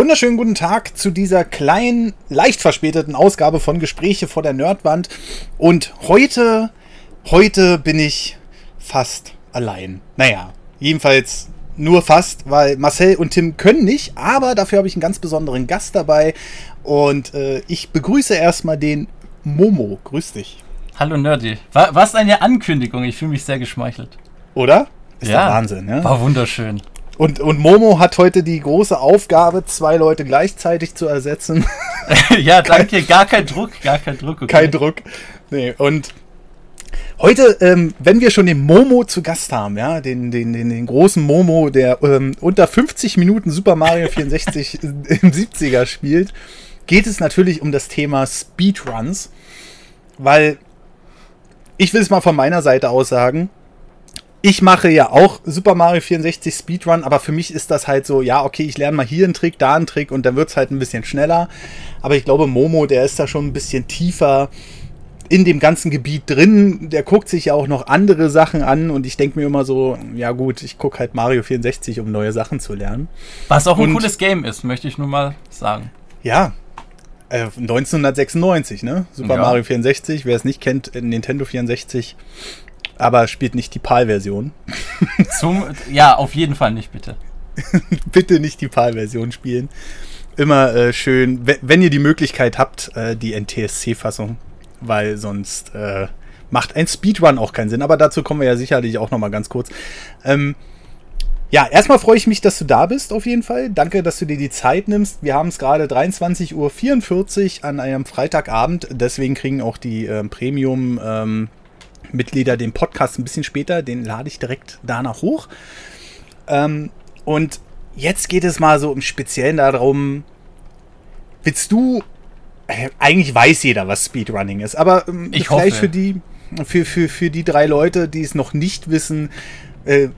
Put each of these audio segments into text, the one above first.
Wunderschönen guten Tag zu dieser kleinen, leicht verspäteten Ausgabe von Gespräche vor der Nerdwand. Und heute, heute bin ich fast allein. Naja, jedenfalls nur fast, weil Marcel und Tim können nicht, aber dafür habe ich einen ganz besonderen Gast dabei. Und äh, ich begrüße erstmal den Momo. Grüß dich. Hallo Nerdy. War, was eine Ankündigung. Ich fühle mich sehr geschmeichelt. Oder? Ist ja, der Wahnsinn, ja? War wunderschön. Und, und Momo hat heute die große Aufgabe, zwei Leute gleichzeitig zu ersetzen. ja, danke. Gar kein Druck, gar kein Druck. Okay. Kein Druck. Nee, und heute, ähm, wenn wir schon den Momo zu Gast haben, ja, den, den, den, den großen Momo, der ähm, unter 50 Minuten Super Mario 64 im 70er spielt, geht es natürlich um das Thema Speedruns. Weil ich will es mal von meiner Seite aus sagen, ich mache ja auch Super Mario 64 Speedrun, aber für mich ist das halt so, ja, okay, ich lerne mal hier einen Trick, da einen Trick und dann wird es halt ein bisschen schneller. Aber ich glaube, Momo, der ist da schon ein bisschen tiefer in dem ganzen Gebiet drin. Der guckt sich ja auch noch andere Sachen an und ich denke mir immer so, ja gut, ich gucke halt Mario 64, um neue Sachen zu lernen. Was auch ein und, cooles Game ist, möchte ich nur mal sagen. Ja, 1996, äh, ne? Super ja. Mario 64, wer es nicht kennt, Nintendo 64 aber spielt nicht die PAL-Version. ja, auf jeden Fall nicht, bitte. bitte nicht die PAL-Version spielen. Immer äh, schön, wenn ihr die Möglichkeit habt, äh, die NTSC-Fassung, weil sonst äh, macht ein Speedrun auch keinen Sinn. Aber dazu kommen wir ja sicherlich auch noch mal ganz kurz. Ähm, ja, erstmal freue ich mich, dass du da bist, auf jeden Fall. Danke, dass du dir die Zeit nimmst. Wir haben es gerade 23.44 Uhr an einem Freitagabend. Deswegen kriegen auch die äh, Premium ähm, Mitglieder den Podcast ein bisschen später. Den lade ich direkt danach hoch. Ähm, und jetzt geht es mal so im Speziellen darum, willst du, äh, eigentlich weiß jeder, was Speedrunning ist, aber ähm, ich vielleicht hoffe. für die, für, für, für die drei Leute, die es noch nicht wissen, äh,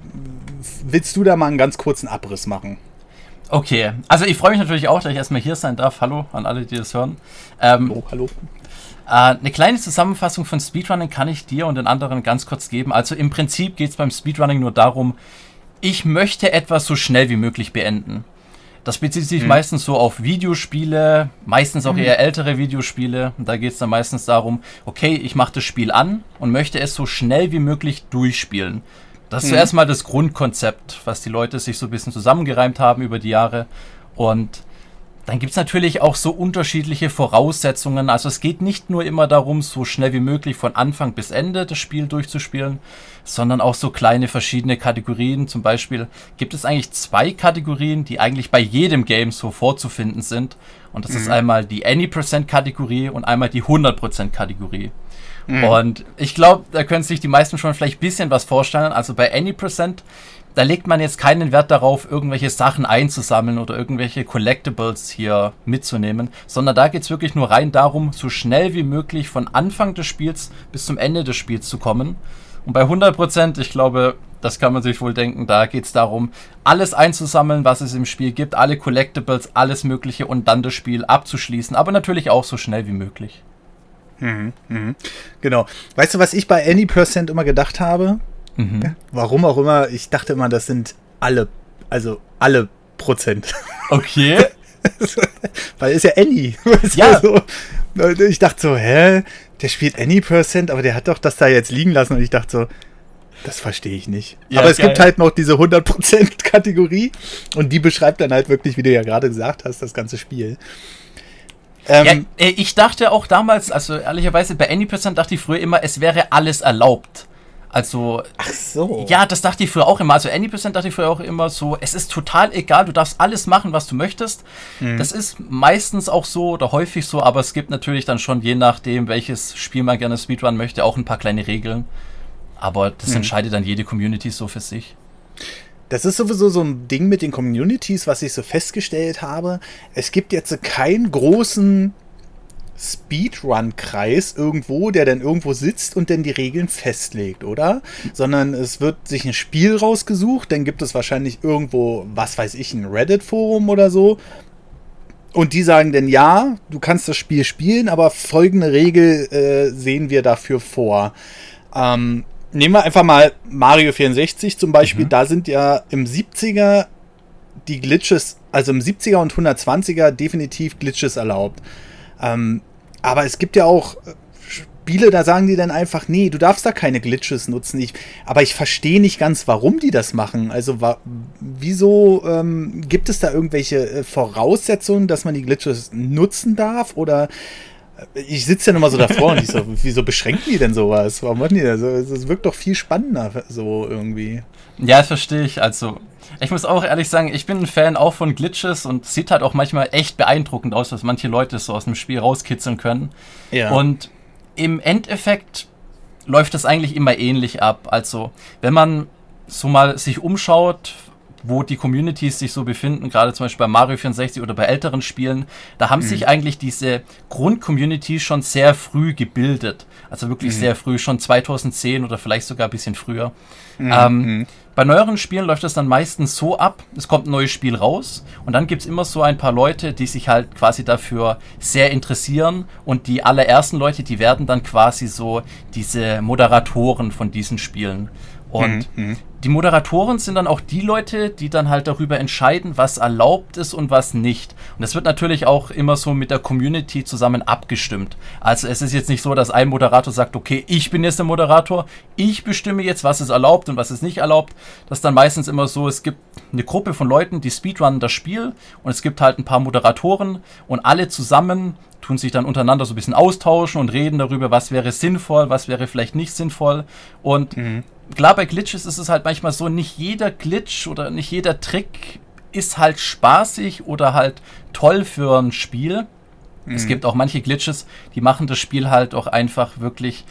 willst du da mal einen ganz kurzen Abriss machen? Okay, also ich freue mich natürlich auch, dass ich erstmal hier sein darf. Hallo an alle, die das hören. Ähm, hallo, hallo. Äh, eine kleine Zusammenfassung von Speedrunning kann ich dir und den anderen ganz kurz geben. Also im Prinzip geht es beim Speedrunning nur darum, ich möchte etwas so schnell wie möglich beenden. Das bezieht sich mhm. meistens so auf Videospiele, meistens auch mhm. eher ältere Videospiele. Da geht es dann meistens darum, okay, ich mache das Spiel an und möchte es so schnell wie möglich durchspielen. Das ist mhm. zuerst mal das Grundkonzept, was die Leute sich so ein bisschen zusammengereimt haben über die Jahre. Und dann gibt es natürlich auch so unterschiedliche Voraussetzungen. Also es geht nicht nur immer darum, so schnell wie möglich von Anfang bis Ende das Spiel durchzuspielen, sondern auch so kleine verschiedene Kategorien. Zum Beispiel gibt es eigentlich zwei Kategorien, die eigentlich bei jedem Game so vorzufinden sind. Und das mhm. ist einmal die Any%-Kategorie und einmal die 100%-Kategorie. Mhm. Und ich glaube, da können sich die meisten schon vielleicht ein bisschen was vorstellen. Also bei Any% da legt man jetzt keinen Wert darauf, irgendwelche Sachen einzusammeln oder irgendwelche Collectibles hier mitzunehmen, sondern da geht es wirklich nur rein darum, so schnell wie möglich von Anfang des Spiels bis zum Ende des Spiels zu kommen. Und bei 100%, ich glaube, das kann man sich wohl denken, da geht es darum, alles einzusammeln, was es im Spiel gibt, alle Collectibles, alles Mögliche und dann das Spiel abzuschließen, aber natürlich auch so schnell wie möglich. Mhm, mh. Genau. Weißt du, was ich bei Any Percent immer gedacht habe? Mhm. Warum auch immer, ich dachte immer, das sind alle, also alle Prozent. Okay. Weil ist ja Any. Ja. So, ich dachte so, hä? Der spielt Any Percent, aber der hat doch das da jetzt liegen lassen und ich dachte so, das verstehe ich nicht. Ja, aber es geil. gibt halt noch diese 100% Kategorie und die beschreibt dann halt wirklich, wie du ja gerade gesagt hast, das ganze Spiel. Ähm, ja, äh, ich dachte auch damals, also ehrlicherweise bei Any% dachte ich früher immer, es wäre alles erlaubt. Also, Ach so. Ja, das dachte ich früher auch immer. Also, Any% dachte ich früher auch immer so, es ist total egal, du darfst alles machen, was du möchtest. Mhm. Das ist meistens auch so oder häufig so, aber es gibt natürlich dann schon, je nachdem, welches Spiel man gerne Speedrun möchte, auch ein paar kleine Regeln. Aber das mhm. entscheidet dann jede Community so für sich. Das ist sowieso so ein Ding mit den Communities, was ich so festgestellt habe. Es gibt jetzt keinen großen Speedrun-Kreis irgendwo, der dann irgendwo sitzt und dann die Regeln festlegt, oder? Sondern es wird sich ein Spiel rausgesucht, dann gibt es wahrscheinlich irgendwo, was weiß ich, ein Reddit-Forum oder so. Und die sagen dann, ja, du kannst das Spiel spielen, aber folgende Regel äh, sehen wir dafür vor. Ähm, nehmen wir einfach mal Mario 64 zum Beispiel. Mhm. Da sind ja im 70er die Glitches, also im 70er und 120er definitiv Glitches erlaubt. Ähm, aber es gibt ja auch Spiele, da sagen die dann einfach, nee, du darfst da keine Glitches nutzen. Ich, aber ich verstehe nicht ganz, warum die das machen. Also wa wieso ähm, gibt es da irgendwelche äh, Voraussetzungen, dass man die Glitches nutzen darf? Oder äh, ich sitze ja nochmal so davor und ich so, wieso beschränken die denn sowas? Warum machen die das? Das wirkt doch viel spannender so irgendwie. Ja, das verstehe ich. Also, ich muss auch ehrlich sagen, ich bin ein Fan auch von Glitches und sieht halt auch manchmal echt beeindruckend aus, was manche Leute so aus dem Spiel rauskitzeln können. Ja. Und im Endeffekt läuft das eigentlich immer ähnlich ab. Also, wenn man so mal sich umschaut, wo die Communities sich so befinden, gerade zum Beispiel bei Mario 64 oder bei älteren Spielen, da haben mhm. sich eigentlich diese Grund-Community schon sehr früh gebildet. Also wirklich mhm. sehr früh, schon 2010 oder vielleicht sogar ein bisschen früher. Mhm. Ähm, mhm. bei neueren Spielen läuft das dann meistens so ab, es kommt ein neues Spiel raus und dann gibt es immer so ein paar Leute, die sich halt quasi dafür sehr interessieren und die allerersten Leute, die werden dann quasi so diese Moderatoren von diesen Spielen. Und mhm, mhm, die Moderatoren sind dann auch die Leute, die dann halt darüber entscheiden, was erlaubt ist und was nicht. Und das wird natürlich auch immer so mit der Community zusammen abgestimmt. Also es ist jetzt nicht so, dass ein Moderator sagt, okay, ich bin jetzt der Moderator, ich bestimme jetzt, was ist erlaubt und was ist nicht erlaubt. Das ist dann meistens immer so, es gibt eine Gruppe von Leuten, die speedrunnen das Spiel und es gibt halt ein paar Moderatoren und alle zusammen tun sich dann untereinander so ein bisschen austauschen und reden darüber, was wäre sinnvoll, was wäre vielleicht nicht sinnvoll. Und mhm klar, bei Glitches ist es halt manchmal so, nicht jeder Glitch oder nicht jeder Trick ist halt spaßig oder halt toll für ein Spiel. Mhm. Es gibt auch manche Glitches, die machen das Spiel halt auch einfach wirklich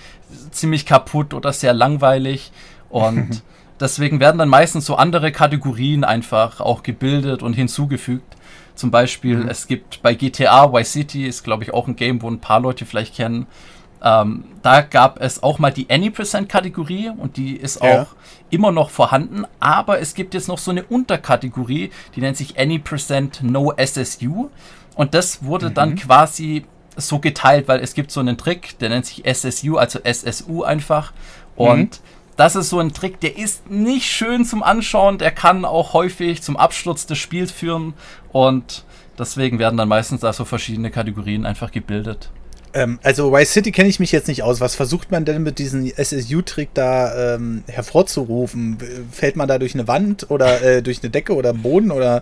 ziemlich kaputt oder sehr langweilig. Und deswegen werden dann meistens so andere Kategorien einfach auch gebildet und hinzugefügt. Zum Beispiel, mhm. es gibt bei GTA Y City, ist glaube ich auch ein Game, wo ein paar Leute vielleicht kennen, ähm, da gab es auch mal die Any-Percent-Kategorie und die ist ja. auch immer noch vorhanden, aber es gibt jetzt noch so eine Unterkategorie, die nennt sich Any-Percent No SSU und das wurde mhm. dann quasi so geteilt, weil es gibt so einen Trick, der nennt sich SSU, also SSU einfach und mhm. Das ist so ein Trick, der ist nicht schön zum Anschauen, der kann auch häufig zum Absturz des Spiels führen und deswegen werden dann meistens da so verschiedene Kategorien einfach gebildet. Ähm, also Vice City kenne ich mich jetzt nicht aus. Was versucht man denn mit diesem SSU-Trick da ähm, hervorzurufen? Fällt man da durch eine Wand oder äh, durch eine Decke oder Boden oder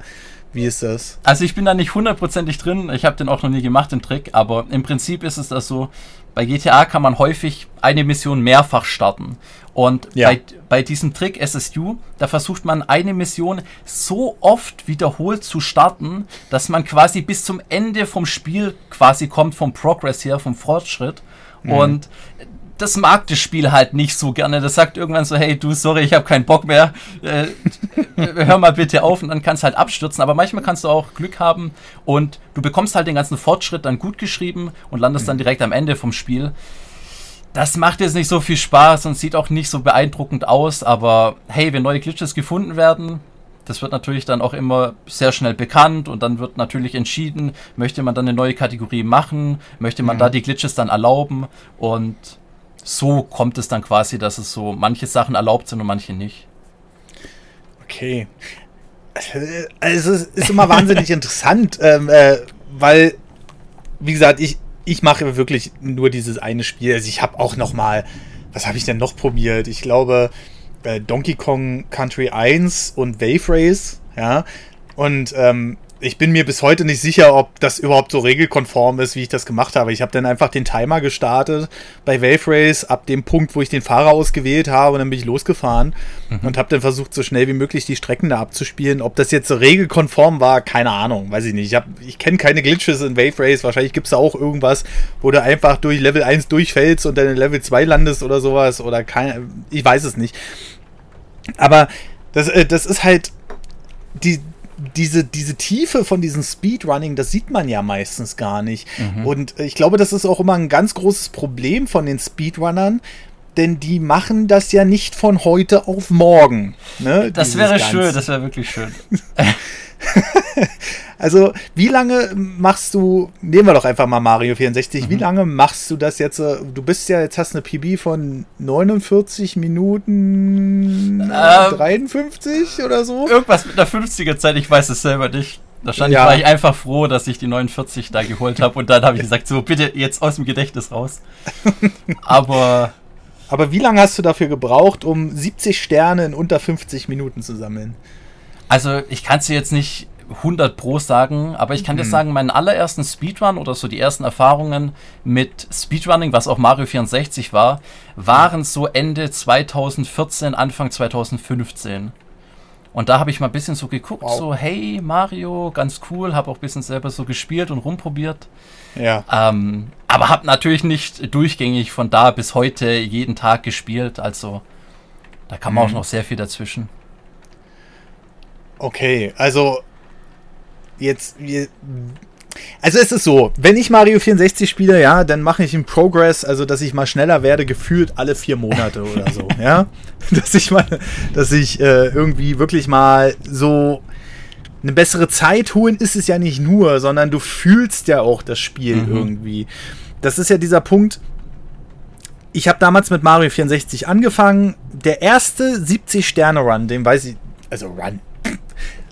wie ist das? Also ich bin da nicht hundertprozentig drin. Ich habe den auch noch nie gemacht, den Trick. Aber im Prinzip ist es das so, bei GTA kann man häufig eine Mission mehrfach starten. Und ja. bei, bei diesem Trick SSU, da versucht man eine Mission so oft wiederholt zu starten, dass man quasi bis zum Ende vom Spiel quasi kommt, vom Progress her, vom Fortschritt. Mhm. Und das mag das Spiel halt nicht so gerne. Das sagt irgendwann so, hey, du, sorry, ich habe keinen Bock mehr. Äh, hör mal bitte auf und dann kannst du halt abstürzen. Aber manchmal kannst du auch Glück haben und du bekommst halt den ganzen Fortschritt dann gut geschrieben und landest dann direkt am Ende vom Spiel. Das macht jetzt nicht so viel Spaß und sieht auch nicht so beeindruckend aus, aber hey, wenn neue Glitches gefunden werden, das wird natürlich dann auch immer sehr schnell bekannt und dann wird natürlich entschieden, möchte man dann eine neue Kategorie machen, möchte man mhm. da die Glitches dann erlauben und so kommt es dann quasi, dass es so manche Sachen erlaubt sind und manche nicht. Okay. Also es ist immer wahnsinnig interessant, ähm, äh, weil, wie gesagt, ich, ich mache wirklich nur dieses eine Spiel. Also ich habe auch noch mal, was habe ich denn noch probiert? Ich glaube, äh, Donkey Kong Country 1 und Wave Race, ja. Und ähm, ich bin mir bis heute nicht sicher, ob das überhaupt so regelkonform ist, wie ich das gemacht habe. Ich habe dann einfach den Timer gestartet bei Wave Race ab dem Punkt, wo ich den Fahrer ausgewählt habe, und dann bin ich losgefahren mhm. und habe dann versucht, so schnell wie möglich die Strecken da abzuspielen. Ob das jetzt so regelkonform war, keine Ahnung, weiß ich nicht. Ich, ich kenne keine Glitches in Wave Race. Wahrscheinlich gibt es da auch irgendwas, wo du einfach durch Level 1 durchfällst und dann in Level 2 landest oder sowas. Oder keine, ich weiß es nicht. Aber das, äh, das ist halt die, diese, diese Tiefe von diesem Speedrunning, das sieht man ja meistens gar nicht. Mhm. Und ich glaube, das ist auch immer ein ganz großes Problem von den Speedrunnern, denn die machen das ja nicht von heute auf morgen. Ne? Das wäre schön, das wäre wirklich schön. also, wie lange machst du, nehmen wir doch einfach mal Mario 64, mhm. wie lange machst du das jetzt? Äh, du bist ja, jetzt hast eine PB von 49 Minuten ähm, 53 oder so? Irgendwas mit einer 50er Zeit, ich weiß es selber nicht. Wahrscheinlich ja. war ich einfach froh, dass ich die 49 da geholt habe und dann habe ich gesagt, so bitte jetzt aus dem Gedächtnis raus. Aber. Aber wie lange hast du dafür gebraucht, um 70 Sterne in unter 50 Minuten zu sammeln? Also ich kann es dir jetzt nicht 100 Pro sagen, aber ich kann mhm. dir sagen, meinen allerersten Speedrun oder so die ersten Erfahrungen mit Speedrunning, was auch Mario 64 war, waren so Ende 2014, Anfang 2015. Und da habe ich mal ein bisschen so geguckt, wow. so hey Mario, ganz cool, habe auch ein bisschen selber so gespielt und rumprobiert. Ja. Ähm, aber habe natürlich nicht durchgängig von da bis heute jeden Tag gespielt, also da kam mhm. auch noch sehr viel dazwischen. Okay, also jetzt also es ist so, wenn ich Mario 64 spiele, ja, dann mache ich einen Progress, also dass ich mal schneller werde, gefühlt alle vier Monate oder so, ja. Dass ich mal, dass ich äh, irgendwie wirklich mal so eine bessere Zeit holen ist es ja nicht nur, sondern du fühlst ja auch das Spiel mhm. irgendwie. Das ist ja dieser Punkt. Ich habe damals mit Mario 64 angefangen. Der erste 70 Sterne Run, den weiß ich, also Run,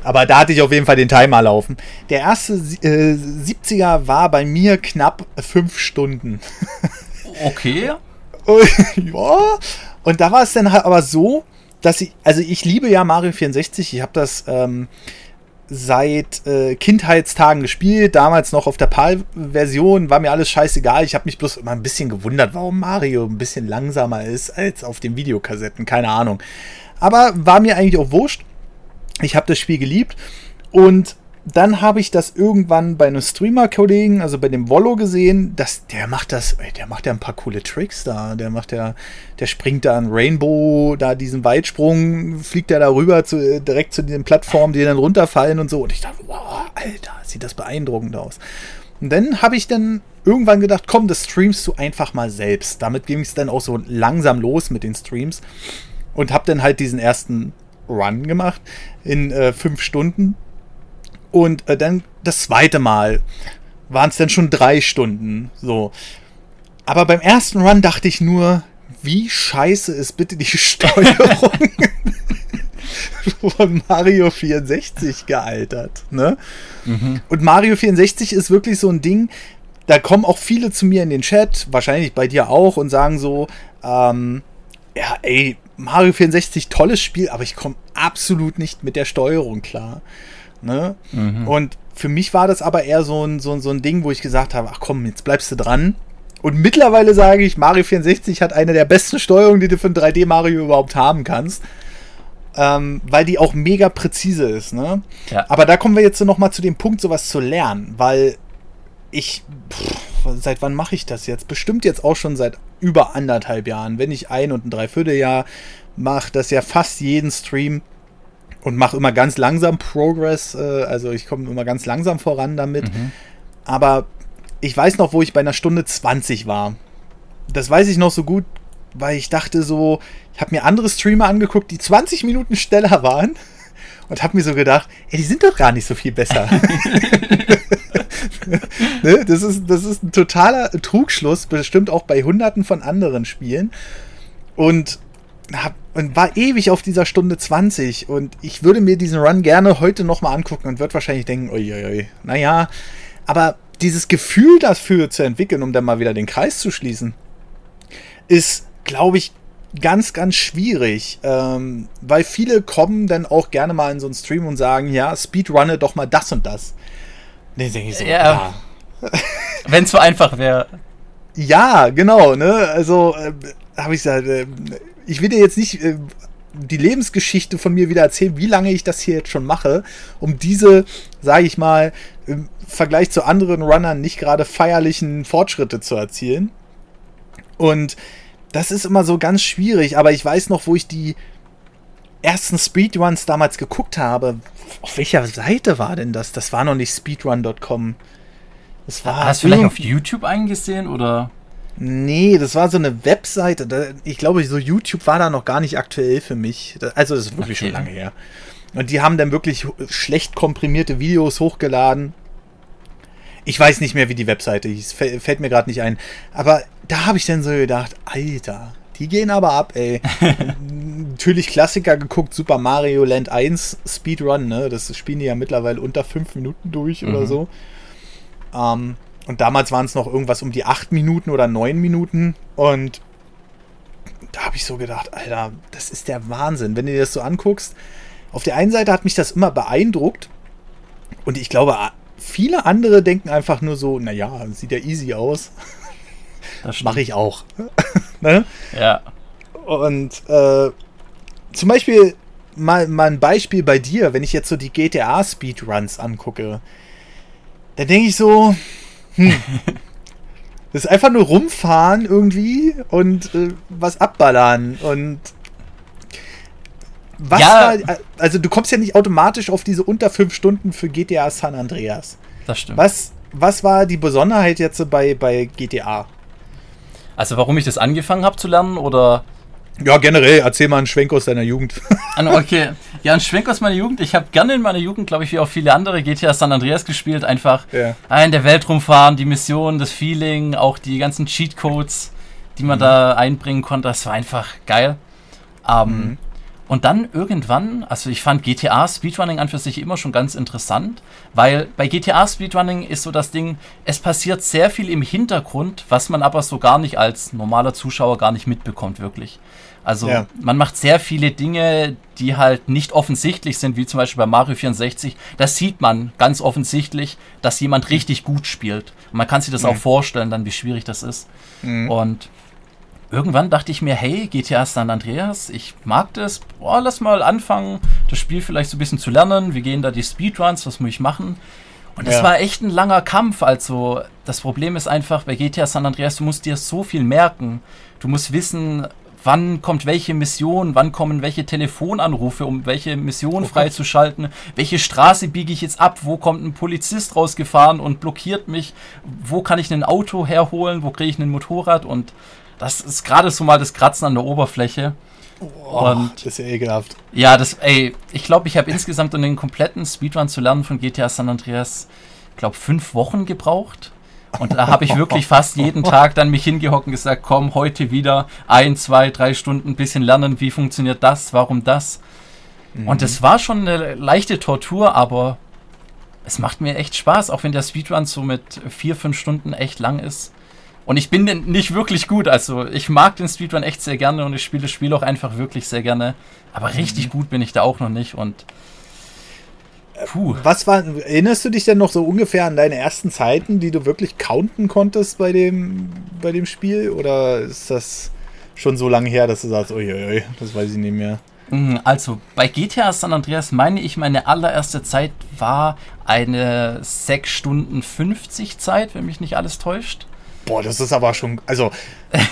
aber da hatte ich auf jeden Fall den Timer laufen. Der erste äh, 70er war bei mir knapp fünf Stunden. Okay. ja. Und da war es dann halt aber so, dass ich, also ich liebe ja Mario 64. Ich habe das ähm, seit äh, Kindheitstagen gespielt. Damals noch auf der PAL-Version. War mir alles scheißegal. Ich habe mich bloß immer ein bisschen gewundert, warum Mario ein bisschen langsamer ist als auf den Videokassetten. Keine Ahnung. Aber war mir eigentlich auch wurscht. Ich habe das Spiel geliebt und dann habe ich das irgendwann bei einem Streamer-Kollegen, also bei dem Wollo gesehen, dass der macht das, der macht ja ein paar coole Tricks da. Der macht ja, der springt da ein Rainbow, da diesen Weitsprung, fliegt er da rüber zu, direkt zu den Plattformen, die dann runterfallen und so. Und ich dachte, wow, Alter, sieht das beeindruckend aus. Und dann habe ich dann irgendwann gedacht, komm, das streamst du einfach mal selbst. Damit ging es dann auch so langsam los mit den Streams. Und habe dann halt diesen ersten Run gemacht in äh, fünf Stunden. Und äh, dann das zweite Mal waren es dann schon drei Stunden. So. Aber beim ersten Run dachte ich nur, wie scheiße ist bitte die Steuerung von Mario 64 gealtert. Ne? Mhm. Und Mario 64 ist wirklich so ein Ding, da kommen auch viele zu mir in den Chat, wahrscheinlich bei dir auch, und sagen so, ähm, ja, ey, Mario 64, tolles Spiel, aber ich komme absolut nicht mit der Steuerung klar. Ne? Mhm. Und für mich war das aber eher so ein, so, so ein Ding, wo ich gesagt habe, ach komm, jetzt bleibst du dran. Und mittlerweile sage ich, Mario 64 hat eine der besten Steuerungen, die du für ein 3D-Mario überhaupt haben kannst. Ähm, weil die auch mega präzise ist. Ne? Ja. Aber da kommen wir jetzt so noch mal zu dem Punkt, sowas zu lernen. Weil ich, pff, seit wann mache ich das jetzt? Bestimmt jetzt auch schon seit über anderthalb Jahren. Wenn nicht ein und ein Dreivierteljahr, mache das ja fast jeden Stream und mache immer ganz langsam Progress. Äh, also ich komme immer ganz langsam voran damit. Mhm. Aber ich weiß noch, wo ich bei einer Stunde 20 war. Das weiß ich noch so gut, weil ich dachte so, ich habe mir andere Streamer angeguckt, die 20 Minuten schneller waren und habe mir so gedacht, ey, die sind doch gar nicht so viel besser. ne? das, ist, das ist ein totaler Trugschluss, bestimmt auch bei hunderten von anderen Spielen. Und, hab, und war ewig auf dieser Stunde 20. Und ich würde mir diesen Run gerne heute nochmal angucken und würde wahrscheinlich denken, uiuiui, naja, aber dieses Gefühl dafür zu entwickeln, um dann mal wieder den Kreis zu schließen, ist, glaube ich, ganz, ganz schwierig, ähm, weil viele kommen dann auch gerne mal in so einen Stream und sagen, ja, speedrunne doch mal das und das. Nee, denke ich so, ja. ja. Wenn es so einfach wäre. Ja, genau, ne? Also, äh, habe ich gesagt, äh, ich will dir jetzt nicht äh, die Lebensgeschichte von mir wieder erzählen, wie lange ich das hier jetzt schon mache, um diese, sage ich mal, im Vergleich zu anderen Runnern nicht gerade feierlichen Fortschritte zu erzielen. Und das ist immer so ganz schwierig, aber ich weiß noch, wo ich die ersten Speedruns damals geguckt habe, auf welcher Seite war denn das? Das war noch nicht speedrun.com. Das war Hast du vielleicht auf YouTube eingesehen oder? Nee, das war so eine Webseite. Ich glaube, so YouTube war da noch gar nicht aktuell für mich. Also, das ist wirklich okay. schon lange her. Und die haben dann wirklich schlecht komprimierte Videos hochgeladen. Ich weiß nicht mehr, wie die Webseite hieß. Fällt mir gerade nicht ein. Aber da habe ich dann so gedacht, Alter, die gehen aber ab, ey. Natürlich Klassiker geguckt, Super Mario Land 1 Speedrun, ne? Das spielen die ja mittlerweile unter 5 Minuten durch mhm. oder so. Ähm, und damals waren es noch irgendwas um die 8 Minuten oder 9 Minuten. Und da habe ich so gedacht, Alter, das ist der Wahnsinn. Wenn du dir das so anguckst, auf der einen Seite hat mich das immer beeindruckt. Und ich glaube, viele andere denken einfach nur so, naja, sieht ja easy aus. Das mache ich auch. ne? Ja. Und äh, zum Beispiel mal, mal ein Beispiel bei dir, wenn ich jetzt so die GTA-Speedruns angucke, dann denke ich so, hm, das ist einfach nur rumfahren irgendwie und äh, was abballern und was ja. war, also du kommst ja nicht automatisch auf diese unter fünf Stunden für GTA San Andreas. Das stimmt. Was, was war die Besonderheit jetzt bei, bei GTA? Also warum ich das angefangen habe zu lernen oder? Ja, generell, erzähl mal einen Schwenk aus deiner Jugend. Ah, okay, ja, ein Schwenk aus meiner Jugend. Ich habe gerne in meiner Jugend, glaube ich, wie auch viele andere GTA San Andreas gespielt. Einfach ja. in der Welt rumfahren, die Mission, das Feeling, auch die ganzen Cheatcodes, die man mhm. da einbringen konnte. Das war einfach geil. Ähm, mhm. Und dann irgendwann, also ich fand GTA Speedrunning an für sich immer schon ganz interessant, weil bei GTA Speedrunning ist so das Ding, es passiert sehr viel im Hintergrund, was man aber so gar nicht als normaler Zuschauer gar nicht mitbekommt, wirklich. Also ja. man macht sehr viele Dinge, die halt nicht offensichtlich sind, wie zum Beispiel bei Mario 64. Das sieht man ganz offensichtlich, dass jemand richtig gut spielt. Und man kann sich das mhm. auch vorstellen, dann wie schwierig das ist. Mhm. Und irgendwann dachte ich mir, hey, GTA San Andreas, ich mag das. Boah, lass mal anfangen, das Spiel vielleicht so ein bisschen zu lernen. Wir gehen da die Speedruns, was muss ich machen? Und das ja. war echt ein langer Kampf. Also, das Problem ist einfach, bei GTA San Andreas, du musst dir so viel merken. Du musst wissen, wann kommt welche Mission, wann kommen welche Telefonanrufe, um welche Mission oh freizuschalten, welche Straße biege ich jetzt ab, wo kommt ein Polizist rausgefahren und blockiert mich, wo kann ich ein Auto herholen, wo kriege ich ein Motorrad und das ist gerade so mal das Kratzen an der Oberfläche. Oh, und das ist ja ekelhaft. Ja, das, ey, ich glaube, ich habe insgesamt, um den kompletten Speedrun zu lernen von GTA San Andreas, ich glaube, fünf Wochen gebraucht. Und da habe ich wirklich fast jeden Tag dann mich hingehockt und gesagt, komm, heute wieder ein, zwei, drei Stunden ein bisschen lernen, wie funktioniert das, warum das. Mhm. Und es war schon eine leichte Tortur, aber es macht mir echt Spaß, auch wenn der Speedrun so mit vier, fünf Stunden echt lang ist. Und ich bin nicht wirklich gut. Also ich mag den Speedrun echt sehr gerne und ich spiele das Spiel auch einfach wirklich sehr gerne. Aber richtig mhm. gut bin ich da auch noch nicht. Und Puh. Was war, erinnerst du dich denn noch so ungefähr an deine ersten Zeiten, die du wirklich counten konntest bei dem, bei dem Spiel? Oder ist das schon so lange her, dass du sagst, uiuiui, das weiß ich nicht mehr? Mhm, also bei GTA San Andreas meine ich, meine allererste Zeit war eine 6 Stunden 50 Zeit, wenn mich nicht alles täuscht. Boah, das ist aber schon. Also,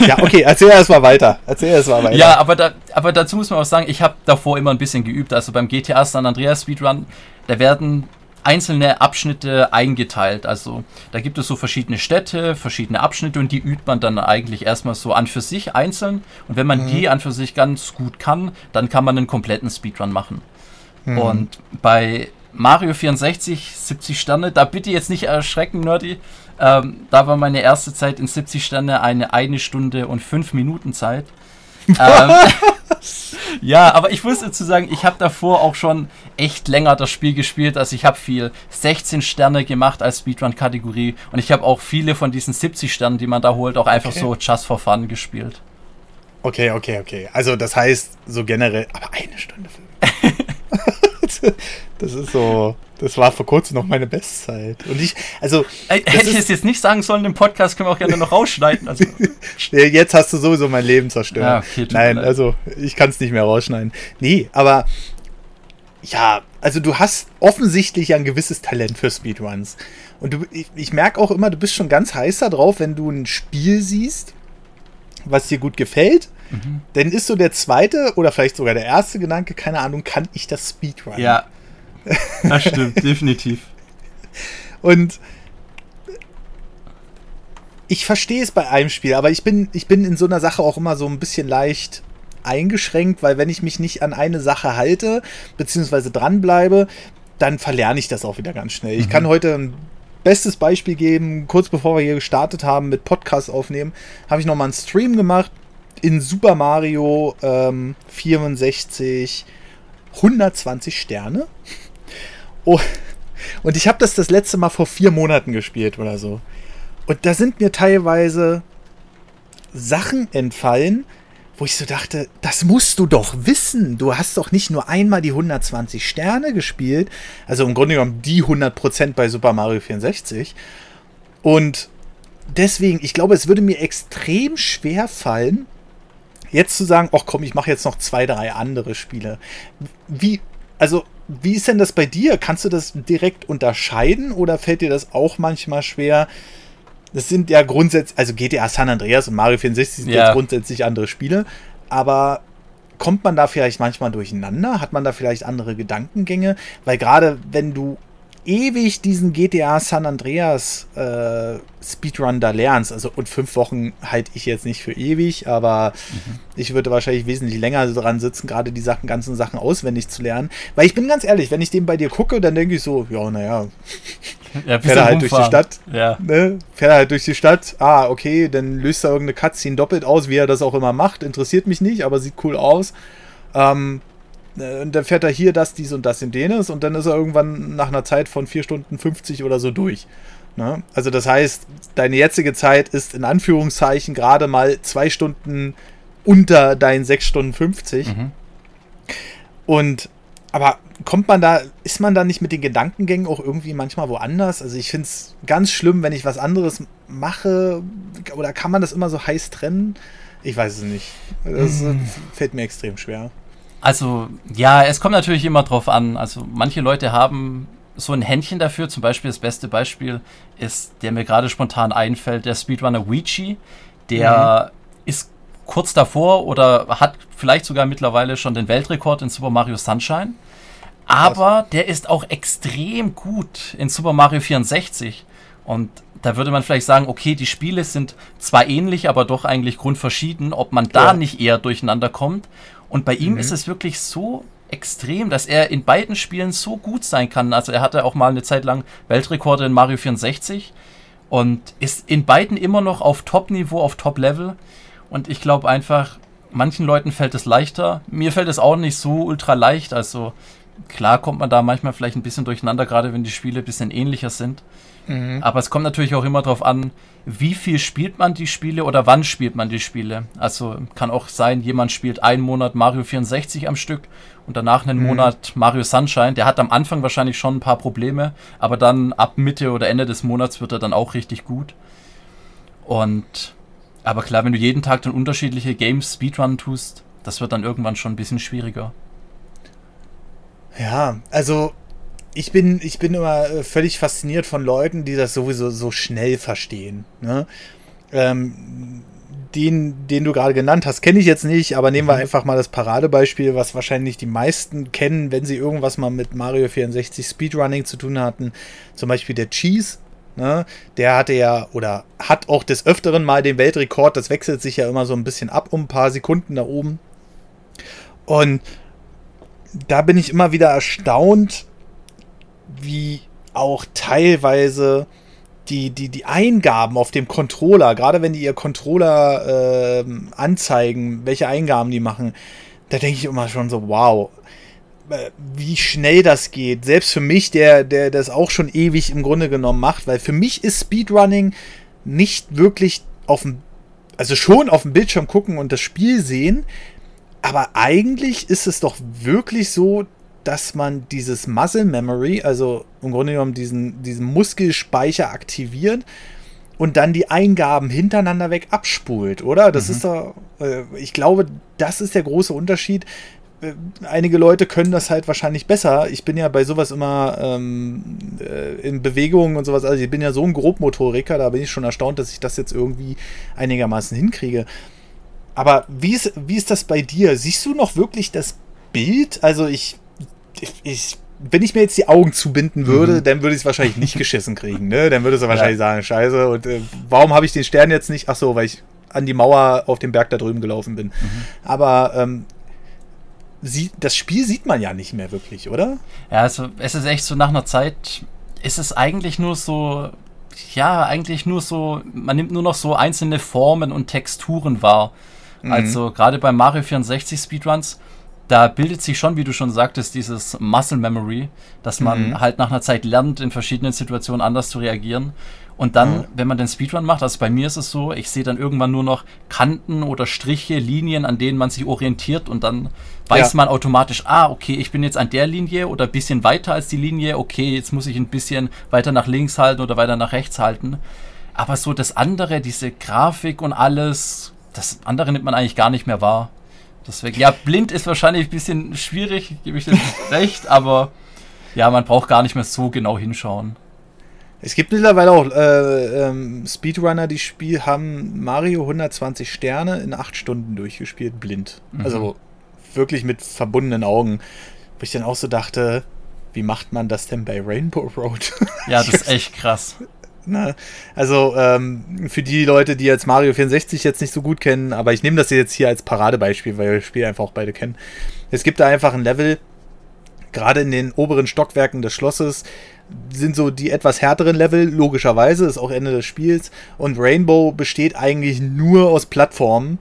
ja, okay, erzähl erst mal weiter. Erzähl erst mal weiter. ja, aber, da, aber dazu muss man auch sagen, ich habe davor immer ein bisschen geübt. Also beim GTA San Andreas Speedrun, da werden einzelne Abschnitte eingeteilt. Also da gibt es so verschiedene Städte, verschiedene Abschnitte und die übt man dann eigentlich erstmal so an für sich einzeln. Und wenn man mhm. die an für sich ganz gut kann, dann kann man einen kompletten Speedrun machen. Mhm. Und bei Mario 64, 70 Sterne, da bitte jetzt nicht erschrecken, Nerdy. Ähm, da war meine erste Zeit in 70 Sterne eine eine Stunde und fünf Minuten Zeit. Ähm, ja, aber ich muss dazu sagen, ich habe davor auch schon echt länger das Spiel gespielt. Also ich habe viel 16 Sterne gemacht als Speedrun-Kategorie und ich habe auch viele von diesen 70 Sternen, die man da holt, auch einfach okay. so just for fun gespielt. Okay, okay, okay. Also das heißt so generell, aber eine Stunde. das ist so. Das war vor kurzem noch meine Bestzeit. Und ich, also. Hätte ich es jetzt nicht sagen sollen, im Podcast können wir auch gerne noch rausschneiden. Also. jetzt hast du sowieso mein Leben zerstört. Ja, okay, Nein, also ich kann es nicht mehr rausschneiden. Nee, aber ja, also du hast offensichtlich ein gewisses Talent für Speedruns. Und du, ich, ich merke auch immer, du bist schon ganz heiß da drauf, wenn du ein Spiel siehst, was dir gut gefällt. Mhm. Dann ist so der zweite oder vielleicht sogar der erste Gedanke, keine Ahnung, kann ich das Speedrun? Ja, das stimmt, definitiv. Und ich verstehe es bei einem Spiel, aber ich bin, ich bin in so einer Sache auch immer so ein bisschen leicht eingeschränkt, weil wenn ich mich nicht an eine Sache halte, beziehungsweise dranbleibe, dann verlerne ich das auch wieder ganz schnell. Mhm. Ich kann heute ein bestes Beispiel geben, kurz bevor wir hier gestartet haben mit Podcast aufnehmen, habe ich nochmal einen Stream gemacht in Super Mario ähm, 64 120 Sterne. Oh, und ich habe das das letzte Mal vor vier Monaten gespielt oder so. Und da sind mir teilweise Sachen entfallen, wo ich so dachte, das musst du doch wissen. Du hast doch nicht nur einmal die 120 Sterne gespielt, also im Grunde genommen die 100% bei Super Mario 64. Und deswegen, ich glaube, es würde mir extrem schwer fallen, jetzt zu sagen, ach komm, ich mache jetzt noch zwei, drei andere Spiele. Wie, also, wie ist denn das bei dir? Kannst du das direkt unterscheiden oder fällt dir das auch manchmal schwer, das sind ja grundsätzlich, also GTA San Andreas und Mario 64 sind ja. jetzt grundsätzlich andere Spiele, aber kommt man da vielleicht manchmal durcheinander? Hat man da vielleicht andere Gedankengänge? Weil gerade wenn du ewig diesen GTA San Andreas äh, Speedrun da lernst, also und fünf Wochen halte ich jetzt nicht für ewig, aber mhm. ich würde wahrscheinlich wesentlich länger dran sitzen, gerade die Sachen, ganzen Sachen auswendig zu lernen. Weil ich bin ganz ehrlich, wenn ich den bei dir gucke, dann denke ich so, ja, naja, ja, fährt er halt durch die Stadt. Ja. Ne? Fährt er halt durch die Stadt. Ah, okay, dann löst er irgendeine Cutscene doppelt aus, wie er das auch immer macht. Interessiert mich nicht, aber sieht cool aus. Ähm, äh, und dann fährt er hier das, dies und das in denes und dann ist er irgendwann nach einer Zeit von 4 Stunden 50 oder so durch. Ne? Also das heißt, deine jetzige Zeit ist in Anführungszeichen gerade mal 2 Stunden unter deinen 6 Stunden 50. Mhm. Und aber kommt man da, ist man da nicht mit den Gedankengängen auch irgendwie manchmal woanders? Also ich finde es ganz schlimm, wenn ich was anderes mache. Oder kann man das immer so heiß trennen? Ich weiß es nicht. Das mhm. fällt mir extrem schwer. Also, ja, es kommt natürlich immer drauf an. Also, manche Leute haben so ein Händchen dafür. Zum Beispiel, das beste Beispiel ist, der mir gerade spontan einfällt, der Speedrunner Ouija. Der mhm. ist kurz davor oder hat vielleicht sogar mittlerweile schon den Weltrekord in Super Mario Sunshine. Aber der ist auch extrem gut in Super Mario 64. Und da würde man vielleicht sagen, okay, die Spiele sind zwar ähnlich, aber doch eigentlich grundverschieden, ob man da ja. nicht eher durcheinander kommt. Und bei ihm mhm. ist es wirklich so extrem, dass er in beiden Spielen so gut sein kann. Also er hatte auch mal eine Zeit lang Weltrekorde in Mario 64 und ist in beiden immer noch auf Top-Niveau, auf Top-Level. Und ich glaube einfach, manchen Leuten fällt es leichter. Mir fällt es auch nicht so ultra leicht. Also klar kommt man da manchmal vielleicht ein bisschen durcheinander, gerade wenn die Spiele ein bisschen ähnlicher sind. Mhm. Aber es kommt natürlich auch immer darauf an, wie viel spielt man die Spiele oder wann spielt man die Spiele. Also kann auch sein, jemand spielt einen Monat Mario 64 am Stück und danach einen mhm. Monat Mario Sunshine. Der hat am Anfang wahrscheinlich schon ein paar Probleme, aber dann ab Mitte oder Ende des Monats wird er dann auch richtig gut. Und aber klar, wenn du jeden Tag dann unterschiedliche Games Speedrun tust, das wird dann irgendwann schon ein bisschen schwieriger. Ja, also ich bin, ich bin immer äh, völlig fasziniert von Leuten, die das sowieso so schnell verstehen. Ne? Ähm, den, den du gerade genannt hast, kenne ich jetzt nicht, aber nehmen wir mhm. einfach mal das Paradebeispiel, was wahrscheinlich die meisten kennen, wenn sie irgendwas mal mit Mario 64 Speedrunning zu tun hatten. Zum Beispiel der Cheese. Ne? Der hatte ja oder hat auch des Öfteren mal den Weltrekord. Das wechselt sich ja immer so ein bisschen ab um ein paar Sekunden da oben. Und da bin ich immer wieder erstaunt, wie auch teilweise die, die, die Eingaben auf dem Controller, gerade wenn die ihr Controller äh, anzeigen, welche Eingaben die machen, da denke ich immer schon so, wow, äh, wie schnell das geht. Selbst für mich, der, der das auch schon ewig im Grunde genommen macht, weil für mich ist Speedrunning nicht wirklich auf dem, also schon auf dem Bildschirm gucken und das Spiel sehen, aber eigentlich ist es doch wirklich so, dass man dieses Muscle Memory, also im Grunde genommen diesen, diesen Muskelspeicher aktiviert und dann die Eingaben hintereinander weg abspult, oder? Das mhm. ist doch, äh, ich glaube, das ist der große Unterschied. Äh, einige Leute können das halt wahrscheinlich besser. Ich bin ja bei sowas immer ähm, äh, in Bewegung und sowas. Also ich bin ja so ein Grobmotoriker, da bin ich schon erstaunt, dass ich das jetzt irgendwie einigermaßen hinkriege. Aber wie ist, wie ist das bei dir? Siehst du noch wirklich das Bild? Also ich, ich, ich wenn ich mir jetzt die Augen zubinden würde, mhm. dann würde ich es wahrscheinlich nicht geschissen kriegen. Ne? Dann würde es wahrscheinlich ja. sagen, scheiße, und äh, warum habe ich den Stern jetzt nicht? Ach so, weil ich an die Mauer auf dem Berg da drüben gelaufen bin. Mhm. Aber ähm, sie, das Spiel sieht man ja nicht mehr wirklich, oder? Ja, also es ist echt so nach einer Zeit, ist es eigentlich nur so, ja, eigentlich nur so, man nimmt nur noch so einzelne Formen und Texturen wahr. Mhm. Also gerade bei Mario 64 Speedruns, da bildet sich schon, wie du schon sagtest, dieses Muscle Memory, dass man mhm. halt nach einer Zeit lernt, in verschiedenen Situationen anders zu reagieren. Und dann, mhm. wenn man den Speedrun macht, also bei mir ist es so, ich sehe dann irgendwann nur noch Kanten oder Striche, Linien, an denen man sich orientiert und dann weiß ja. man automatisch, ah, okay, ich bin jetzt an der Linie oder ein bisschen weiter als die Linie, okay, jetzt muss ich ein bisschen weiter nach links halten oder weiter nach rechts halten. Aber so das andere, diese Grafik und alles, das andere nimmt man eigentlich gar nicht mehr wahr. Deswegen, ja, blind ist wahrscheinlich ein bisschen schwierig, gebe ich dir recht, aber ja, man braucht gar nicht mehr so genau hinschauen. Es gibt mittlerweile auch äh, ähm, Speedrunner, die Spiel haben Mario 120 Sterne in 8 Stunden durchgespielt, blind. Mhm. Also wirklich mit verbundenen Augen. Wo ich dann auch so dachte, wie macht man das denn bei Rainbow Road? Ja, das ist echt krass. Ne? Also ähm, für die Leute, die jetzt Mario 64 jetzt nicht so gut kennen, aber ich nehme das jetzt hier als Paradebeispiel, weil wir das Spiel einfach auch beide kennen. Es gibt da einfach ein Level, gerade in den oberen Stockwerken des Schlosses, sind so die etwas härteren Level, logischerweise, ist auch Ende des Spiels. Und Rainbow besteht eigentlich nur aus Plattformen,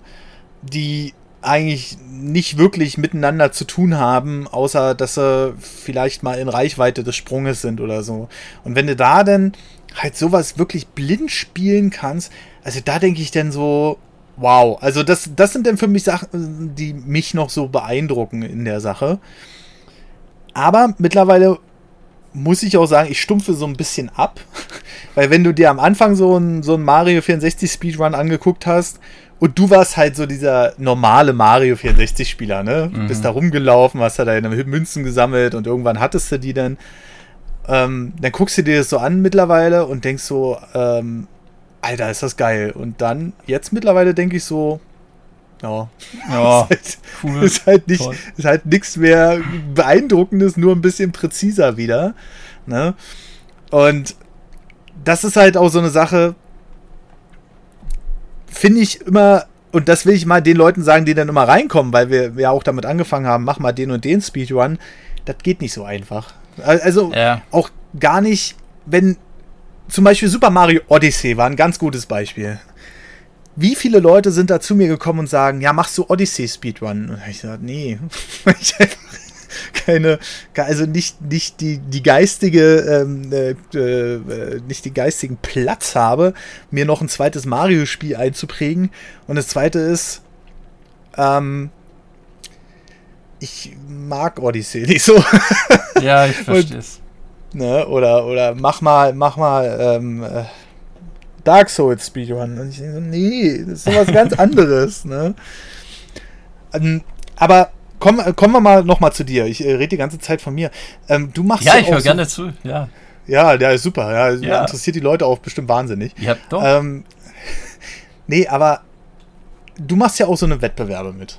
die eigentlich nicht wirklich miteinander zu tun haben, außer dass sie vielleicht mal in Reichweite des Sprunges sind oder so. Und wenn du da dann halt sowas wirklich blind spielen kannst, also da denke ich dann so, wow, also das, das sind dann für mich Sachen, die mich noch so beeindrucken in der Sache. Aber mittlerweile muss ich auch sagen, ich stumpfe so ein bisschen ab. Weil wenn du dir am Anfang so ein, so ein Mario 64 Speedrun angeguckt hast und du warst halt so dieser normale Mario 64 Spieler, ne? Mhm. Bist da rumgelaufen, hast da deine Münzen gesammelt und irgendwann hattest du die dann. Ähm, dann guckst du dir das so an mittlerweile und denkst so, ähm, Alter, ist das geil. Und dann, jetzt mittlerweile denke ich so, ja. ja ist halt, cool. Ist halt, nicht, ist halt nichts mehr Beeindruckendes, nur ein bisschen präziser wieder. Ne? Und das ist halt auch so eine Sache, finde ich immer, und das will ich mal den Leuten sagen, die dann immer reinkommen, weil wir ja auch damit angefangen haben, mach mal den und den Speedrun. Das geht nicht so einfach. Also ja. auch gar nicht, wenn zum Beispiel Super Mario Odyssey war ein ganz gutes Beispiel wie viele Leute sind da zu mir gekommen und sagen, ja, machst du Odyssey Speedrun? Und ich gesagt, nee, ich einfach keine, also nicht, nicht die, die geistige, ähm, äh, äh, nicht den geistigen Platz habe, mir noch ein zweites Mario-Spiel einzuprägen. Und das zweite ist, ähm, ich mag Odyssey nicht so. Ja, ich verstehe es. Ne, oder, oder mach mal, mach mal, ähm, äh, Dark Souls Speedrun. Und ich denke so, nee, das ist sowas ganz anderes. Ne? Ähm, aber komm, kommen wir mal nochmal zu dir. Ich äh, rede die ganze Zeit von mir. Ähm, du machst ja, ich höre so, gerne zu. Ja, ja, der ist super. Ja, ja. Interessiert die Leute auch bestimmt wahnsinnig. Ja, doch. Ähm, nee, aber du machst ja auch so eine Wettbewerbe mit.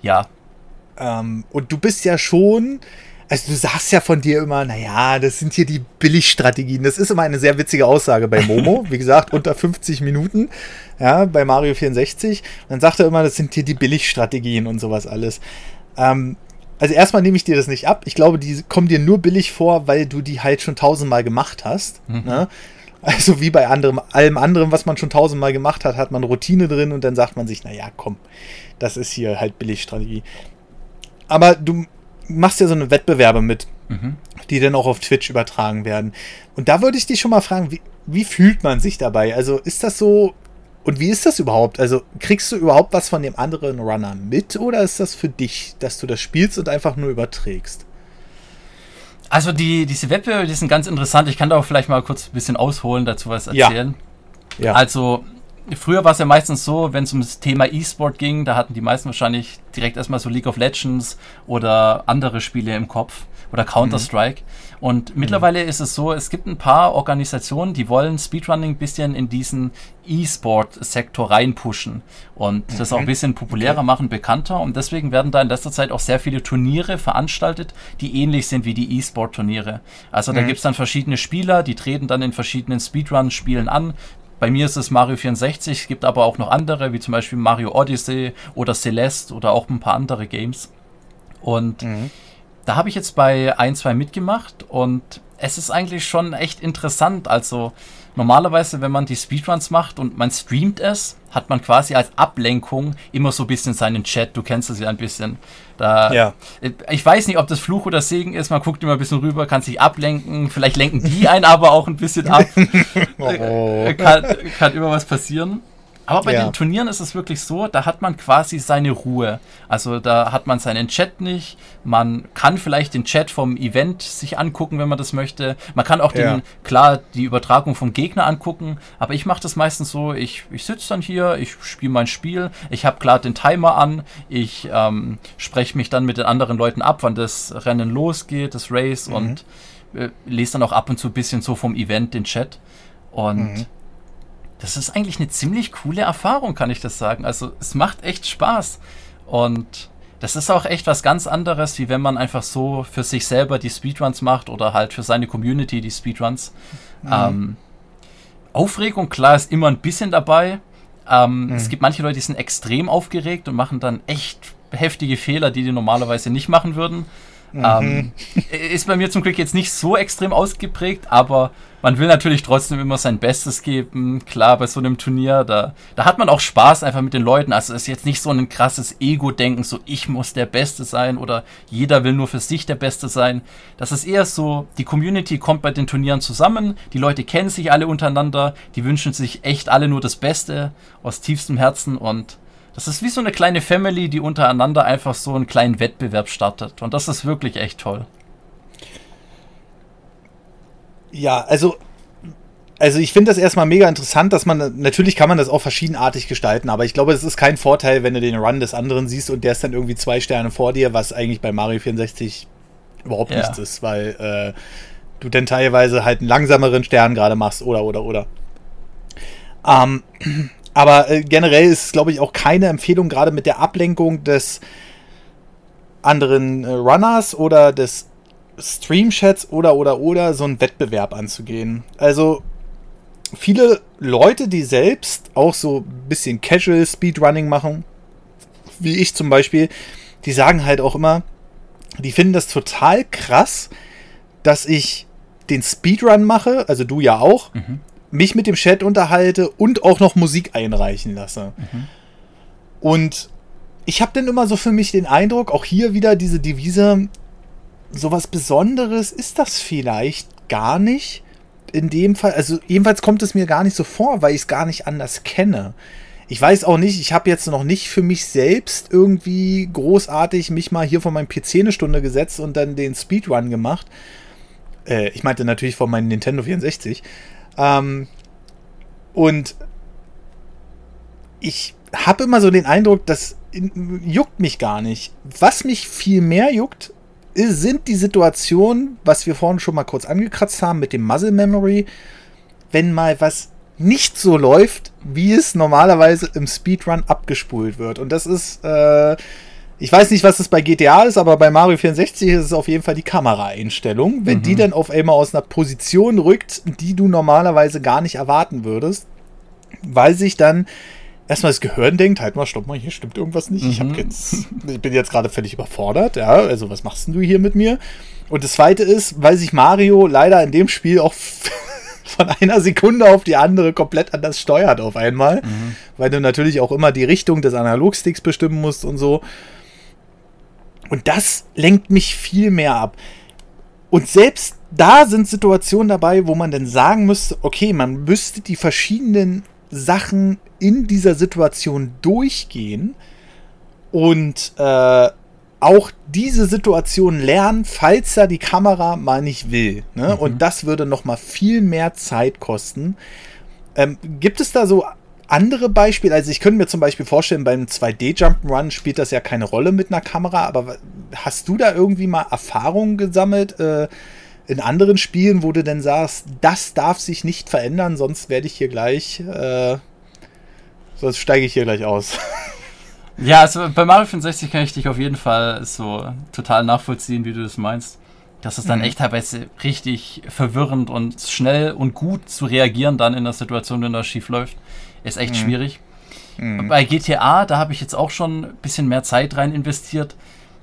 Ja. Ähm, und du bist ja schon also du sagst ja von dir immer, naja, das sind hier die Billigstrategien. Das ist immer eine sehr witzige Aussage bei Momo. Wie gesagt, unter 50 Minuten, ja, bei Mario 64. Und dann sagt er immer, das sind hier die Billigstrategien und sowas alles. Ähm, also erstmal nehme ich dir das nicht ab. Ich glaube, die kommen dir nur billig vor, weil du die halt schon tausendmal gemacht hast. Mhm. Ne? Also wie bei anderem, allem anderen, was man schon tausendmal gemacht hat, hat man Routine drin und dann sagt man sich, naja, komm, das ist hier halt Billigstrategie. Aber du machst ja so eine Wettbewerbe mit, mhm. die dann auch auf Twitch übertragen werden. Und da würde ich dich schon mal fragen, wie, wie fühlt man sich dabei? Also ist das so, und wie ist das überhaupt? Also kriegst du überhaupt was von dem anderen Runner mit oder ist das für dich, dass du das spielst und einfach nur überträgst? Also die, diese Wettbewerbe, die sind ganz interessant. Ich kann da auch vielleicht mal kurz ein bisschen ausholen, dazu was erzählen. Ja. ja. Also früher war es ja meistens so, wenn es um das Thema E-Sport ging, da hatten die meisten wahrscheinlich direkt erstmal so League of Legends oder andere Spiele im Kopf oder Counter-Strike. Mhm. Und mhm. mittlerweile ist es so, es gibt ein paar Organisationen, die wollen Speedrunning ein bisschen in diesen E-Sport-Sektor reinpushen und mhm. das auch ein bisschen populärer okay. machen, bekannter. Und deswegen werden da in letzter Zeit auch sehr viele Turniere veranstaltet, die ähnlich sind wie die E-Sport-Turniere. Also da mhm. gibt es dann verschiedene Spieler, die treten dann in verschiedenen Speedrun-Spielen an, bei mir ist es Mario 64, es gibt aber auch noch andere, wie zum Beispiel Mario Odyssey oder Celeste oder auch ein paar andere Games. Und mhm. da habe ich jetzt bei ein, zwei mitgemacht und es ist eigentlich schon echt interessant. Also normalerweise, wenn man die Speedruns macht und man streamt es, hat man quasi als Ablenkung immer so ein bisschen seinen Chat. Du kennst es ja ein bisschen. Da, ja. Ich weiß nicht, ob das Fluch oder Segen ist. Man guckt immer ein bisschen rüber, kann sich ablenken. Vielleicht lenken die einen aber auch ein bisschen ab. oh. kann, kann immer was passieren. Aber bei ja. den Turnieren ist es wirklich so, da hat man quasi seine Ruhe. Also da hat man seinen Chat nicht. Man kann vielleicht den Chat vom Event sich angucken, wenn man das möchte. Man kann auch ja. den, klar, die Übertragung vom Gegner angucken. Aber ich mache das meistens so, ich, ich sitze dann hier, ich spiele mein Spiel, ich habe klar den Timer an, ich ähm, spreche mich dann mit den anderen Leuten ab, wann das Rennen losgeht, das Race mhm. und äh, lese dann auch ab und zu ein bisschen so vom Event den Chat. Und mhm das ist eigentlich eine ziemlich coole Erfahrung, kann ich das sagen. Also es macht echt Spaß. Und das ist auch echt was ganz anderes, wie wenn man einfach so für sich selber die Speedruns macht oder halt für seine Community die Speedruns. Mhm. Ähm, Aufregung, klar, ist immer ein bisschen dabei. Ähm, mhm. Es gibt manche Leute, die sind extrem aufgeregt und machen dann echt heftige Fehler, die die normalerweise nicht machen würden. Mhm. Ähm, ist bei mir zum Glück jetzt nicht so extrem ausgeprägt, aber man will natürlich trotzdem immer sein Bestes geben. Klar, bei so einem Turnier, da, da hat man auch Spaß einfach mit den Leuten. Also es ist jetzt nicht so ein krasses Ego-Denken, so ich muss der Beste sein oder jeder will nur für sich der Beste sein. Das ist eher so, die Community kommt bei den Turnieren zusammen, die Leute kennen sich alle untereinander, die wünschen sich echt alle nur das Beste aus tiefstem Herzen und das ist wie so eine kleine Family, die untereinander einfach so einen kleinen Wettbewerb startet. Und das ist wirklich echt toll. Ja, also also ich finde das erstmal mega interessant, dass man, natürlich kann man das auch verschiedenartig gestalten, aber ich glaube, es ist kein Vorteil, wenn du den Run des anderen siehst und der ist dann irgendwie zwei Sterne vor dir, was eigentlich bei Mario 64 überhaupt ja. nichts ist, weil äh, du dann teilweise halt einen langsameren Stern gerade machst oder, oder, oder. Ähm, aber äh, generell ist es, glaube ich, auch keine Empfehlung, gerade mit der Ablenkung des anderen äh, Runners oder des Stream-Chats oder, oder, oder so einen Wettbewerb anzugehen. Also viele Leute, die selbst auch so ein bisschen Casual Speedrunning machen, wie ich zum Beispiel, die sagen halt auch immer, die finden das total krass, dass ich den Speedrun mache, also du ja auch, mhm mich mit dem Chat unterhalte und auch noch Musik einreichen lasse. Mhm. Und ich habe dann immer so für mich den Eindruck, auch hier wieder diese Devise, sowas Besonderes ist das vielleicht gar nicht. In dem Fall, also jedenfalls kommt es mir gar nicht so vor, weil ich es gar nicht anders kenne. Ich weiß auch nicht, ich habe jetzt noch nicht für mich selbst irgendwie großartig mich mal hier vor meinem PC eine Stunde gesetzt und dann den Speedrun gemacht. Äh, ich meinte natürlich von meinem Nintendo 64. Ähm, und ich habe immer so den Eindruck, das juckt mich gar nicht. Was mich viel mehr juckt, sind die Situationen, was wir vorhin schon mal kurz angekratzt haben mit dem Muzzle Memory, wenn mal was nicht so läuft, wie es normalerweise im Speedrun abgespult wird. Und das ist äh, ich weiß nicht, was es bei GTA ist, aber bei Mario 64 ist es auf jeden Fall die Kameraeinstellung. Wenn mhm. die dann auf einmal aus einer Position rückt, die du normalerweise gar nicht erwarten würdest, weil sich dann erstmal das Gehirn denkt, halt mal, stopp mal, hier stimmt irgendwas nicht. Mhm. Ich, jetzt, ich bin jetzt gerade völlig überfordert, ja, also was machst denn du hier mit mir? Und das zweite ist, weil sich Mario leider in dem Spiel auch von einer Sekunde auf die andere komplett anders steuert auf einmal, mhm. weil du natürlich auch immer die Richtung des Analogsticks bestimmen musst und so. Und das lenkt mich viel mehr ab. Und selbst da sind Situationen dabei, wo man dann sagen müsste, okay, man müsste die verschiedenen Sachen in dieser Situation durchgehen und äh, auch diese Situation lernen, falls er die Kamera mal nicht will. Ne? Mhm. Und das würde noch mal viel mehr Zeit kosten. Ähm, gibt es da so andere Beispiele, also ich könnte mir zum Beispiel vorstellen, beim 2D-Jump'n'Run spielt das ja keine Rolle mit einer Kamera, aber hast du da irgendwie mal Erfahrungen gesammelt äh, in anderen Spielen, wo du denn sagst, das darf sich nicht verändern, sonst werde ich hier gleich, äh, sonst steige ich hier gleich aus. Ja, also bei Mario 65 kann ich dich auf jeden Fall so total nachvollziehen, wie du das meinst. Das ist dann mhm. echt teilweise richtig verwirrend und schnell und gut zu reagieren dann in der Situation, wenn das schief läuft, ist echt mhm. schwierig. Mhm. Bei GTA, da habe ich jetzt auch schon ein bisschen mehr Zeit rein investiert.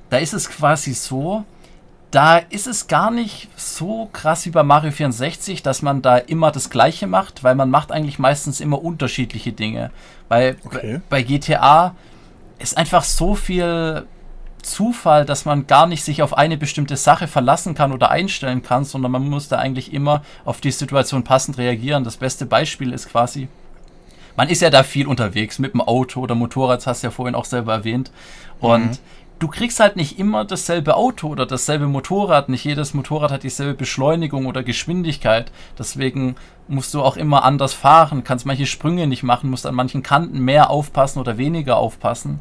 Da ist es quasi so, da ist es gar nicht so krass wie bei Mario 64, dass man da immer das Gleiche macht, weil man macht eigentlich meistens immer unterschiedliche Dinge. Bei, okay. bei GTA ist einfach so viel Zufall, dass man gar nicht sich auf eine bestimmte Sache verlassen kann oder einstellen kann, sondern man muss da eigentlich immer auf die Situation passend reagieren. Das beste Beispiel ist quasi, man ist ja da viel unterwegs mit dem Auto oder Motorrad, hast du ja vorhin auch selber erwähnt. Und mhm. du kriegst halt nicht immer dasselbe Auto oder dasselbe Motorrad. Nicht jedes Motorrad hat dieselbe Beschleunigung oder Geschwindigkeit. Deswegen musst du auch immer anders fahren, kannst manche Sprünge nicht machen, musst an manchen Kanten mehr aufpassen oder weniger aufpassen.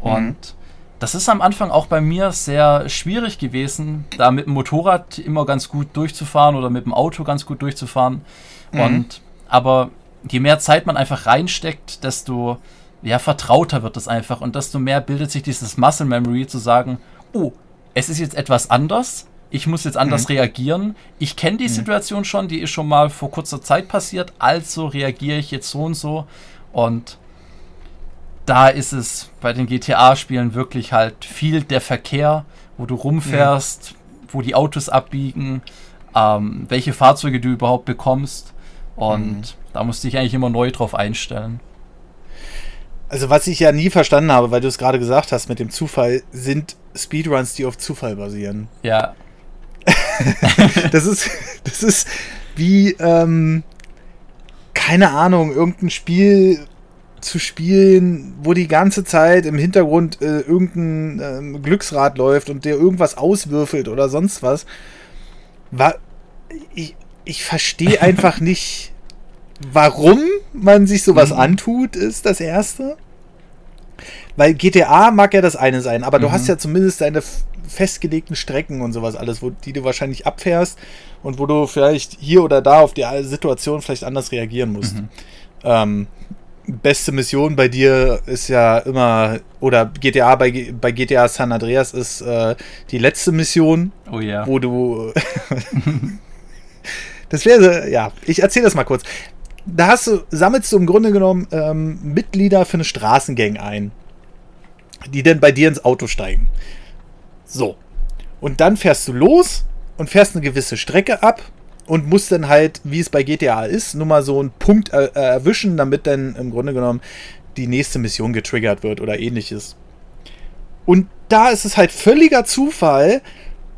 Und mhm das ist am Anfang auch bei mir sehr schwierig gewesen, da mit dem Motorrad immer ganz gut durchzufahren oder mit dem Auto ganz gut durchzufahren. Mhm. Und aber je mehr Zeit man einfach reinsteckt, desto ja, vertrauter wird es einfach und desto mehr bildet sich dieses Muscle Memory zu sagen, oh, es ist jetzt etwas anders, ich muss jetzt anders mhm. reagieren. Ich kenne die mhm. Situation schon, die ist schon mal vor kurzer Zeit passiert, also reagiere ich jetzt so und so. Und da ist es bei den GTA-Spielen wirklich halt viel der Verkehr, wo du rumfährst, mhm. wo die Autos abbiegen, ähm, welche Fahrzeuge du überhaupt bekommst. Und mhm. Da musste ich eigentlich immer neu drauf einstellen. Also was ich ja nie verstanden habe, weil du es gerade gesagt hast mit dem Zufall, sind Speedruns, die auf Zufall basieren. Ja. das ist, das ist wie, ähm, keine Ahnung, irgendein Spiel, zu spielen, wo die ganze Zeit im Hintergrund äh, irgendein äh, Glücksrad läuft und der irgendwas auswürfelt oder sonst was. War, ich, ich verstehe einfach nicht, warum man sich sowas mhm. antut, ist das Erste. Weil GTA mag ja das eine sein, aber mhm. du hast ja zumindest deine festgelegten Strecken und sowas alles, wo, die du wahrscheinlich abfährst und wo du vielleicht hier oder da auf die Situation vielleicht anders reagieren musst. Mhm. Ähm, beste Mission bei dir ist ja immer, oder GTA bei, bei GTA San Andreas ist äh, die letzte Mission, oh ja. wo du. das wäre, ja, ich erzähle das mal kurz. Da hast du, sammelst du im Grunde genommen ähm, Mitglieder für eine Straßengang ein, die dann bei dir ins Auto steigen. So. Und dann fährst du los und fährst eine gewisse Strecke ab und muss dann halt, wie es bei GTA ist, nur mal so einen Punkt er erwischen, damit dann im Grunde genommen die nächste Mission getriggert wird oder ähnliches. Und da ist es halt völliger Zufall,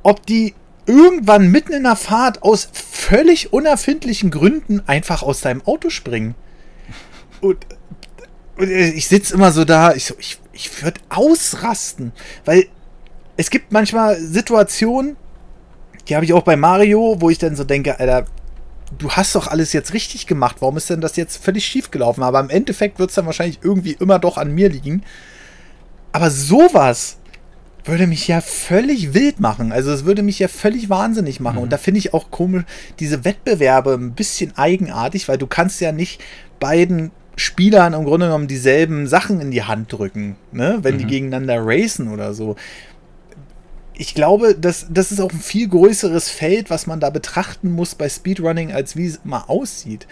ob die irgendwann mitten in der Fahrt aus völlig unerfindlichen Gründen einfach aus deinem Auto springen. Und, und ich sitze immer so da, ich, so, ich, ich würde ausrasten, weil es gibt manchmal Situationen, die habe ich auch bei Mario, wo ich dann so denke, Alter, du hast doch alles jetzt richtig gemacht. Warum ist denn das jetzt völlig schief gelaufen? Aber im Endeffekt wird es dann wahrscheinlich irgendwie immer doch an mir liegen. Aber sowas würde mich ja völlig wild machen. Also es würde mich ja völlig wahnsinnig machen. Mhm. Und da finde ich auch komisch, diese Wettbewerbe ein bisschen eigenartig, weil du kannst ja nicht beiden Spielern im Grunde genommen dieselben Sachen in die Hand drücken, ne? wenn mhm. die gegeneinander racen oder so ich glaube, das, das ist auch ein viel größeres Feld, was man da betrachten muss bei Speedrunning, als wie es mal aussieht.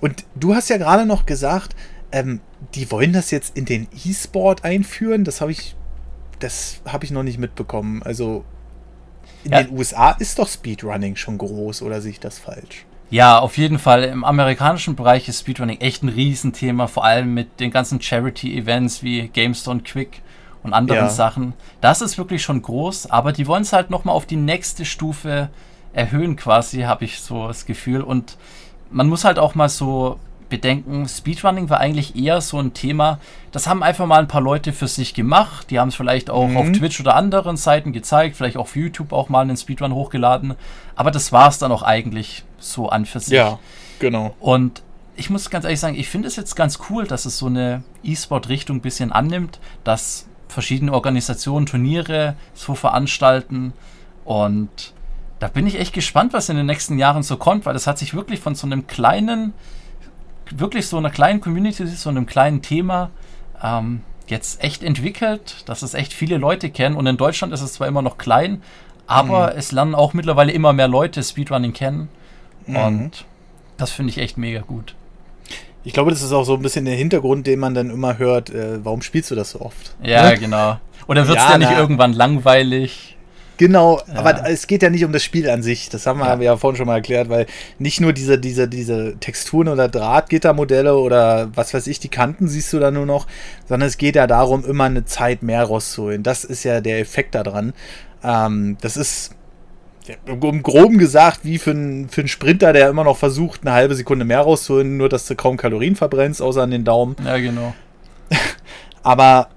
Und du hast ja gerade noch gesagt, ähm, die wollen das jetzt in den E-Sport einführen. Das habe ich, das habe ich noch nicht mitbekommen. Also in ja. den USA ist doch Speedrunning schon groß, oder sehe ich das falsch? Ja, auf jeden Fall. Im amerikanischen Bereich ist Speedrunning echt ein Riesenthema, vor allem mit den ganzen Charity-Events wie GameStone Quick und anderen ja. Sachen. Das ist wirklich schon groß, aber die wollen es halt nochmal auf die nächste Stufe erhöhen, quasi, habe ich so das Gefühl. Und man muss halt auch mal so bedenken, Speedrunning war eigentlich eher so ein Thema, das haben einfach mal ein paar Leute für sich gemacht. Die haben es vielleicht auch mhm. auf Twitch oder anderen Seiten gezeigt, vielleicht auch auf YouTube auch mal einen Speedrun hochgeladen. Aber das war es dann auch eigentlich so an für sich. Ja, genau. Und ich muss ganz ehrlich sagen, ich finde es jetzt ganz cool, dass es so eine E-Sport-Richtung ein bisschen annimmt, dass verschiedene Organisationen Turniere so veranstalten. Und da bin ich echt gespannt, was in den nächsten Jahren so kommt, weil das hat sich wirklich von so einem kleinen, wirklich so einer kleinen Community, so einem kleinen Thema ähm, jetzt echt entwickelt, dass es echt viele Leute kennen. Und in Deutschland ist es zwar immer noch klein, Aber mhm. es lernen auch mittlerweile immer mehr Leute Speedrunning kennen. Mhm. Und das finde ich echt mega gut. Ich glaube, das ist auch so ein bisschen der Hintergrund, den man dann immer hört. Äh, warum spielst du das so oft? Ja, ne? genau. Oder wird es ja, nicht irgendwann langweilig? Genau, ja. aber es geht ja nicht um das Spiel an sich. Das haben wir ja, ja vorhin schon mal erklärt, weil nicht nur diese, diese, diese Texturen oder Drahtgittermodelle oder was weiß ich, die Kanten siehst du da nur noch, sondern es geht ja darum, immer eine Zeit mehr rauszuholen. Das ist ja der Effekt daran. Ähm, das ist im Groben gesagt, wie für einen für Sprinter, der immer noch versucht, eine halbe Sekunde mehr rauszuholen, nur dass du kaum Kalorien verbrennst, außer an den Daumen. Ja, genau. Aber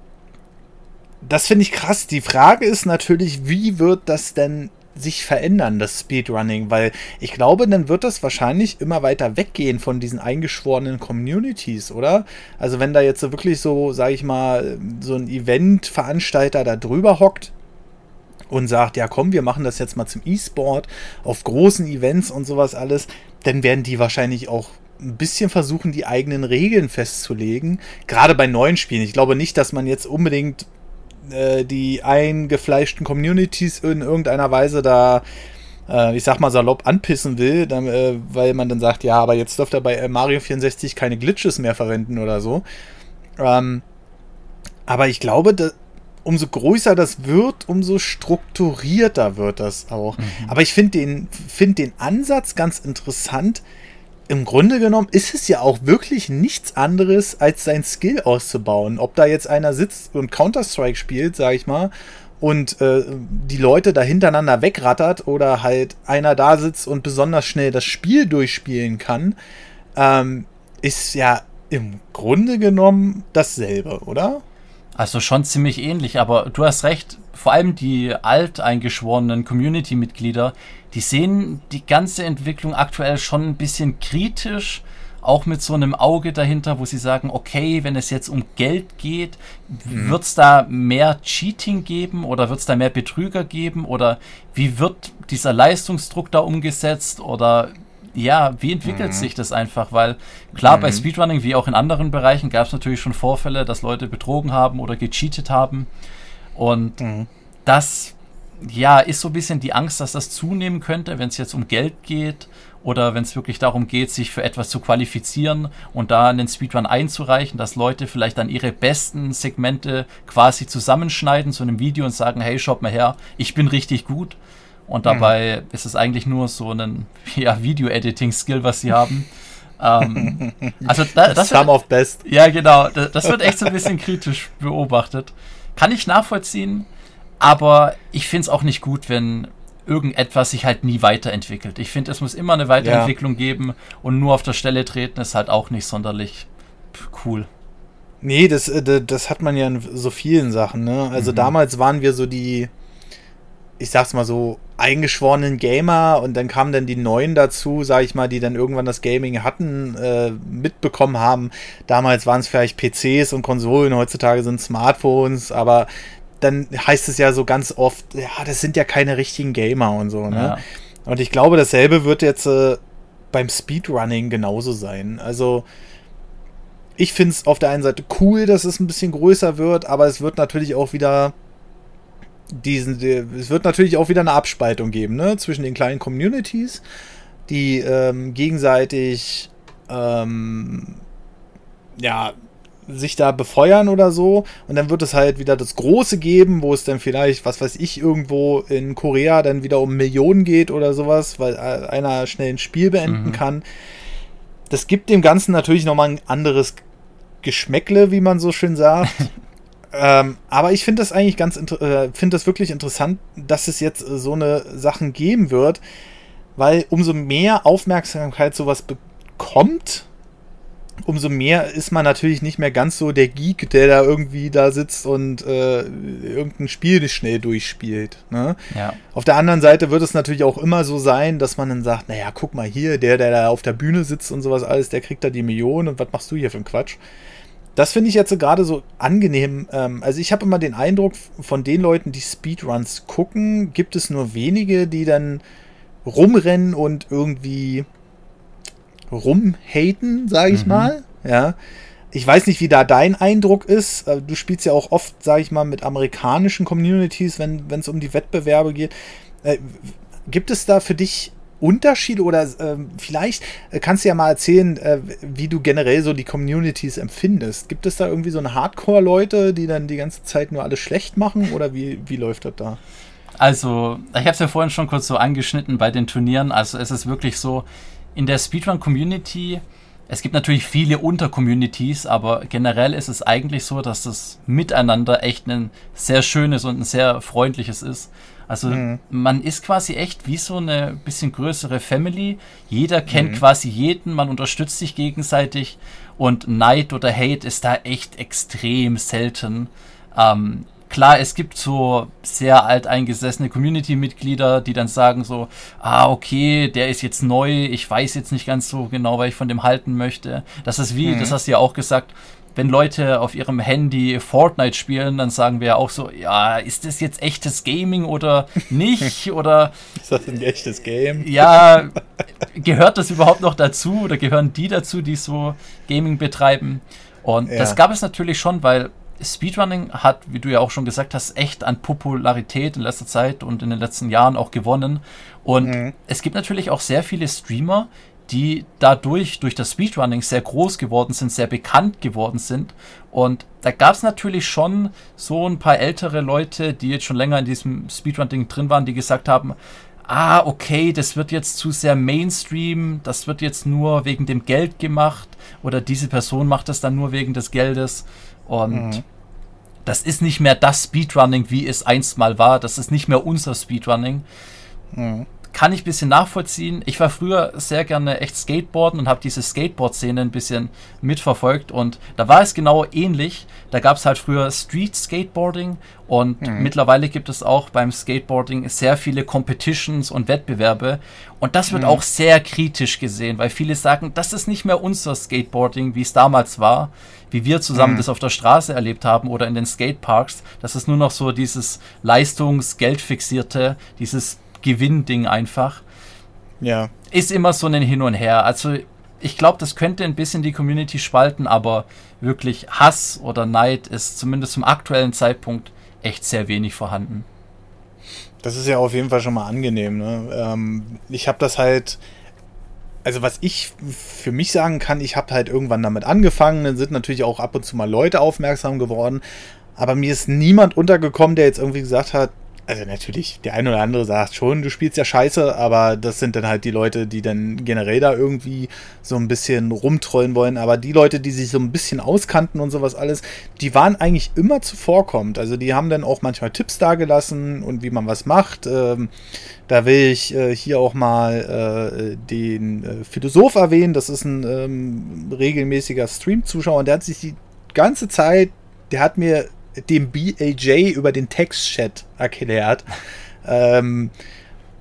das finde ich krass. Die Frage ist natürlich, wie wird das denn sich verändern, das Speedrunning? Weil ich glaube, dann wird das wahrscheinlich immer weiter weggehen von diesen eingeschworenen Communities, oder? Also wenn da jetzt so wirklich so, sage ich mal, so ein Eventveranstalter da drüber hockt und sagt, ja komm, wir machen das jetzt mal zum E-Sport auf großen Events und sowas alles, dann werden die wahrscheinlich auch ein bisschen versuchen, die eigenen Regeln festzulegen. Gerade bei neuen Spielen. Ich glaube nicht, dass man jetzt unbedingt äh, die eingefleischten Communities in irgendeiner Weise da, äh, ich sag mal salopp, anpissen will, dann, äh, weil man dann sagt, ja, aber jetzt dürft ihr bei Mario 64 keine Glitches mehr verwenden oder so. Ähm, aber ich glaube, dass, umso größer das wird, umso strukturierter wird das auch. Mhm. Aber ich finde den, find den Ansatz ganz interessant, im Grunde genommen ist es ja auch wirklich nichts anderes, als sein Skill auszubauen. Ob da jetzt einer sitzt und Counter-Strike spielt, sag ich mal, und äh, die Leute da hintereinander wegrattert oder halt einer da sitzt und besonders schnell das Spiel durchspielen kann, ähm, ist ja im Grunde genommen dasselbe, oder? Also schon ziemlich ähnlich, aber du hast recht, vor allem die alteingeschworenen Community-Mitglieder, die sehen die ganze Entwicklung aktuell schon ein bisschen kritisch, auch mit so einem Auge dahinter, wo sie sagen, okay, wenn es jetzt um Geld geht, mhm. wird es da mehr Cheating geben oder wird es da mehr Betrüger geben oder wie wird dieser Leistungsdruck da umgesetzt oder ja, wie entwickelt mhm. sich das einfach? Weil klar, mhm. bei Speedrunning wie auch in anderen Bereichen gab es natürlich schon Vorfälle, dass Leute betrogen haben oder gecheatet haben. Und mhm. das, ja, ist so ein bisschen die Angst, dass das zunehmen könnte, wenn es jetzt um Geld geht oder wenn es wirklich darum geht, sich für etwas zu qualifizieren und da einen Speedrun einzureichen, dass Leute vielleicht dann ihre besten Segmente quasi zusammenschneiden zu einem Video und sagen, hey, schaut mal her, ich bin richtig gut. Und dabei mhm. ist es eigentlich nur so ein ja, Video-Editing-Skill, was sie haben. ähm, also da, das, das wird, of Best. Ja, genau. Das, das wird echt so ein bisschen kritisch beobachtet. Kann ich nachvollziehen, aber ich finde es auch nicht gut, wenn irgendetwas sich halt nie weiterentwickelt. Ich finde, es muss immer eine Weiterentwicklung ja. geben und nur auf der Stelle treten ist halt auch nicht sonderlich cool. Nee, das, äh, das hat man ja in so vielen Sachen. Ne? Also mhm. damals waren wir so die, ich sag's mal so, eingeschworenen Gamer und dann kamen dann die Neuen dazu, sag ich mal, die dann irgendwann das Gaming hatten, äh, mitbekommen haben. Damals waren es vielleicht PCs und Konsolen, heutzutage sind Smartphones, aber dann heißt es ja so ganz oft, ja, das sind ja keine richtigen Gamer und so, ne? Ja. Und ich glaube, dasselbe wird jetzt äh, beim Speedrunning genauso sein. Also, ich finde es auf der einen Seite cool, dass es ein bisschen größer wird, aber es wird natürlich auch wieder diesen, es wird natürlich auch wieder eine Abspaltung geben, ne, zwischen den kleinen Communities, die ähm, gegenseitig, ähm, ja, sich da befeuern oder so. Und dann wird es halt wieder das Große geben, wo es dann vielleicht, was weiß ich, irgendwo in Korea dann wieder um Millionen geht oder sowas, weil einer schnell ein Spiel beenden mhm. kann. Das gibt dem Ganzen natürlich nochmal ein anderes Geschmäckle, wie man so schön sagt. Ähm, aber ich finde das eigentlich ganz, äh, finde das wirklich interessant, dass es jetzt äh, so eine Sachen geben wird, weil umso mehr Aufmerksamkeit sowas bekommt, umso mehr ist man natürlich nicht mehr ganz so der Geek, der da irgendwie da sitzt und äh, irgendein Spiel schnell durchspielt. Ne? Ja. Auf der anderen Seite wird es natürlich auch immer so sein, dass man dann sagt, naja, guck mal hier, der, der da auf der Bühne sitzt und sowas alles, der kriegt da die Millionen und was machst du hier für einen Quatsch? Das finde ich jetzt gerade so angenehm. Ähm, also ich habe immer den Eindruck, von den Leuten, die Speedruns gucken, gibt es nur wenige, die dann rumrennen und irgendwie rumhaten, sage ich mhm. mal. Ja. Ich weiß nicht, wie da dein Eindruck ist. Äh, du spielst ja auch oft, sage ich mal, mit amerikanischen Communities, wenn es um die Wettbewerbe geht. Äh, gibt es da für dich Unterschiede oder äh, vielleicht äh, kannst du ja mal erzählen, äh, wie du generell so die Communities empfindest. Gibt es da irgendwie so eine Hardcore-Leute, die dann die ganze Zeit nur alles schlecht machen oder wie, wie läuft das da? Also, ich habe es ja vorhin schon kurz so angeschnitten bei den Turnieren. Also, es ist wirklich so, in der Speedrun-Community, es gibt natürlich viele Untercommunities, aber generell ist es eigentlich so, dass das Miteinander echt ein sehr schönes und ein sehr freundliches ist. Also mhm. man ist quasi echt wie so eine bisschen größere Family. Jeder kennt mhm. quasi jeden, man unterstützt sich gegenseitig und Neid oder Hate ist da echt extrem selten. Ähm, klar, es gibt so sehr alteingesessene Community-Mitglieder, die dann sagen so, ah, okay, der ist jetzt neu, ich weiß jetzt nicht ganz so genau, was ich von dem halten möchte. Das ist wie, mhm. das hast du ja auch gesagt, wenn Leute auf ihrem Handy Fortnite spielen, dann sagen wir ja auch so, ja, ist das jetzt echtes Gaming oder nicht? oder ist das ein echtes Game? Ja, gehört das überhaupt noch dazu oder gehören die dazu, die so Gaming betreiben? Und ja. das gab es natürlich schon, weil Speedrunning hat, wie du ja auch schon gesagt hast, echt an Popularität in letzter Zeit und in den letzten Jahren auch gewonnen. Und mhm. es gibt natürlich auch sehr viele Streamer, die dadurch, durch das Speedrunning sehr groß geworden sind, sehr bekannt geworden sind. Und da gab es natürlich schon so ein paar ältere Leute, die jetzt schon länger in diesem Speedrunning drin waren, die gesagt haben, ah, okay, das wird jetzt zu sehr Mainstream, das wird jetzt nur wegen dem Geld gemacht oder diese Person macht das dann nur wegen des Geldes. Und mhm. das ist nicht mehr das Speedrunning, wie es einst mal war. Das ist nicht mehr unser Speedrunning. Mhm kann ich ein bisschen nachvollziehen. Ich war früher sehr gerne echt Skateboarden und habe diese Skateboard-Szene ein bisschen mitverfolgt und da war es genau ähnlich. Da gab es halt früher Street Skateboarding und mhm. mittlerweile gibt es auch beim Skateboarding sehr viele Competitions und Wettbewerbe und das wird mhm. auch sehr kritisch gesehen, weil viele sagen, das ist nicht mehr unser Skateboarding, wie es damals war, wie wir zusammen mhm. das auf der Straße erlebt haben oder in den Skateparks. Das ist nur noch so dieses Leistungs-Geldfixierte, dieses Gewinnding einfach. Ja. Ist immer so ein Hin und Her. Also ich glaube, das könnte ein bisschen die Community spalten, aber wirklich Hass oder Neid ist zumindest zum aktuellen Zeitpunkt echt sehr wenig vorhanden. Das ist ja auf jeden Fall schon mal angenehm. Ne? Ähm, ich habe das halt, also was ich für mich sagen kann, ich habe halt irgendwann damit angefangen, dann sind natürlich auch ab und zu mal Leute aufmerksam geworden, aber mir ist niemand untergekommen, der jetzt irgendwie gesagt hat, also natürlich, der eine oder andere sagt schon, du spielst ja scheiße, aber das sind dann halt die Leute, die dann generell da irgendwie so ein bisschen rumtrollen wollen. Aber die Leute, die sich so ein bisschen auskannten und sowas alles, die waren eigentlich immer zuvorkommend. Also die haben dann auch manchmal Tipps dagelassen und wie man was macht. Ähm, da will ich äh, hier auch mal äh, den äh, Philosoph erwähnen. Das ist ein ähm, regelmäßiger Stream-Zuschauer und der hat sich die ganze Zeit, der hat mir dem BAJ über den Textchat erklärt. ähm,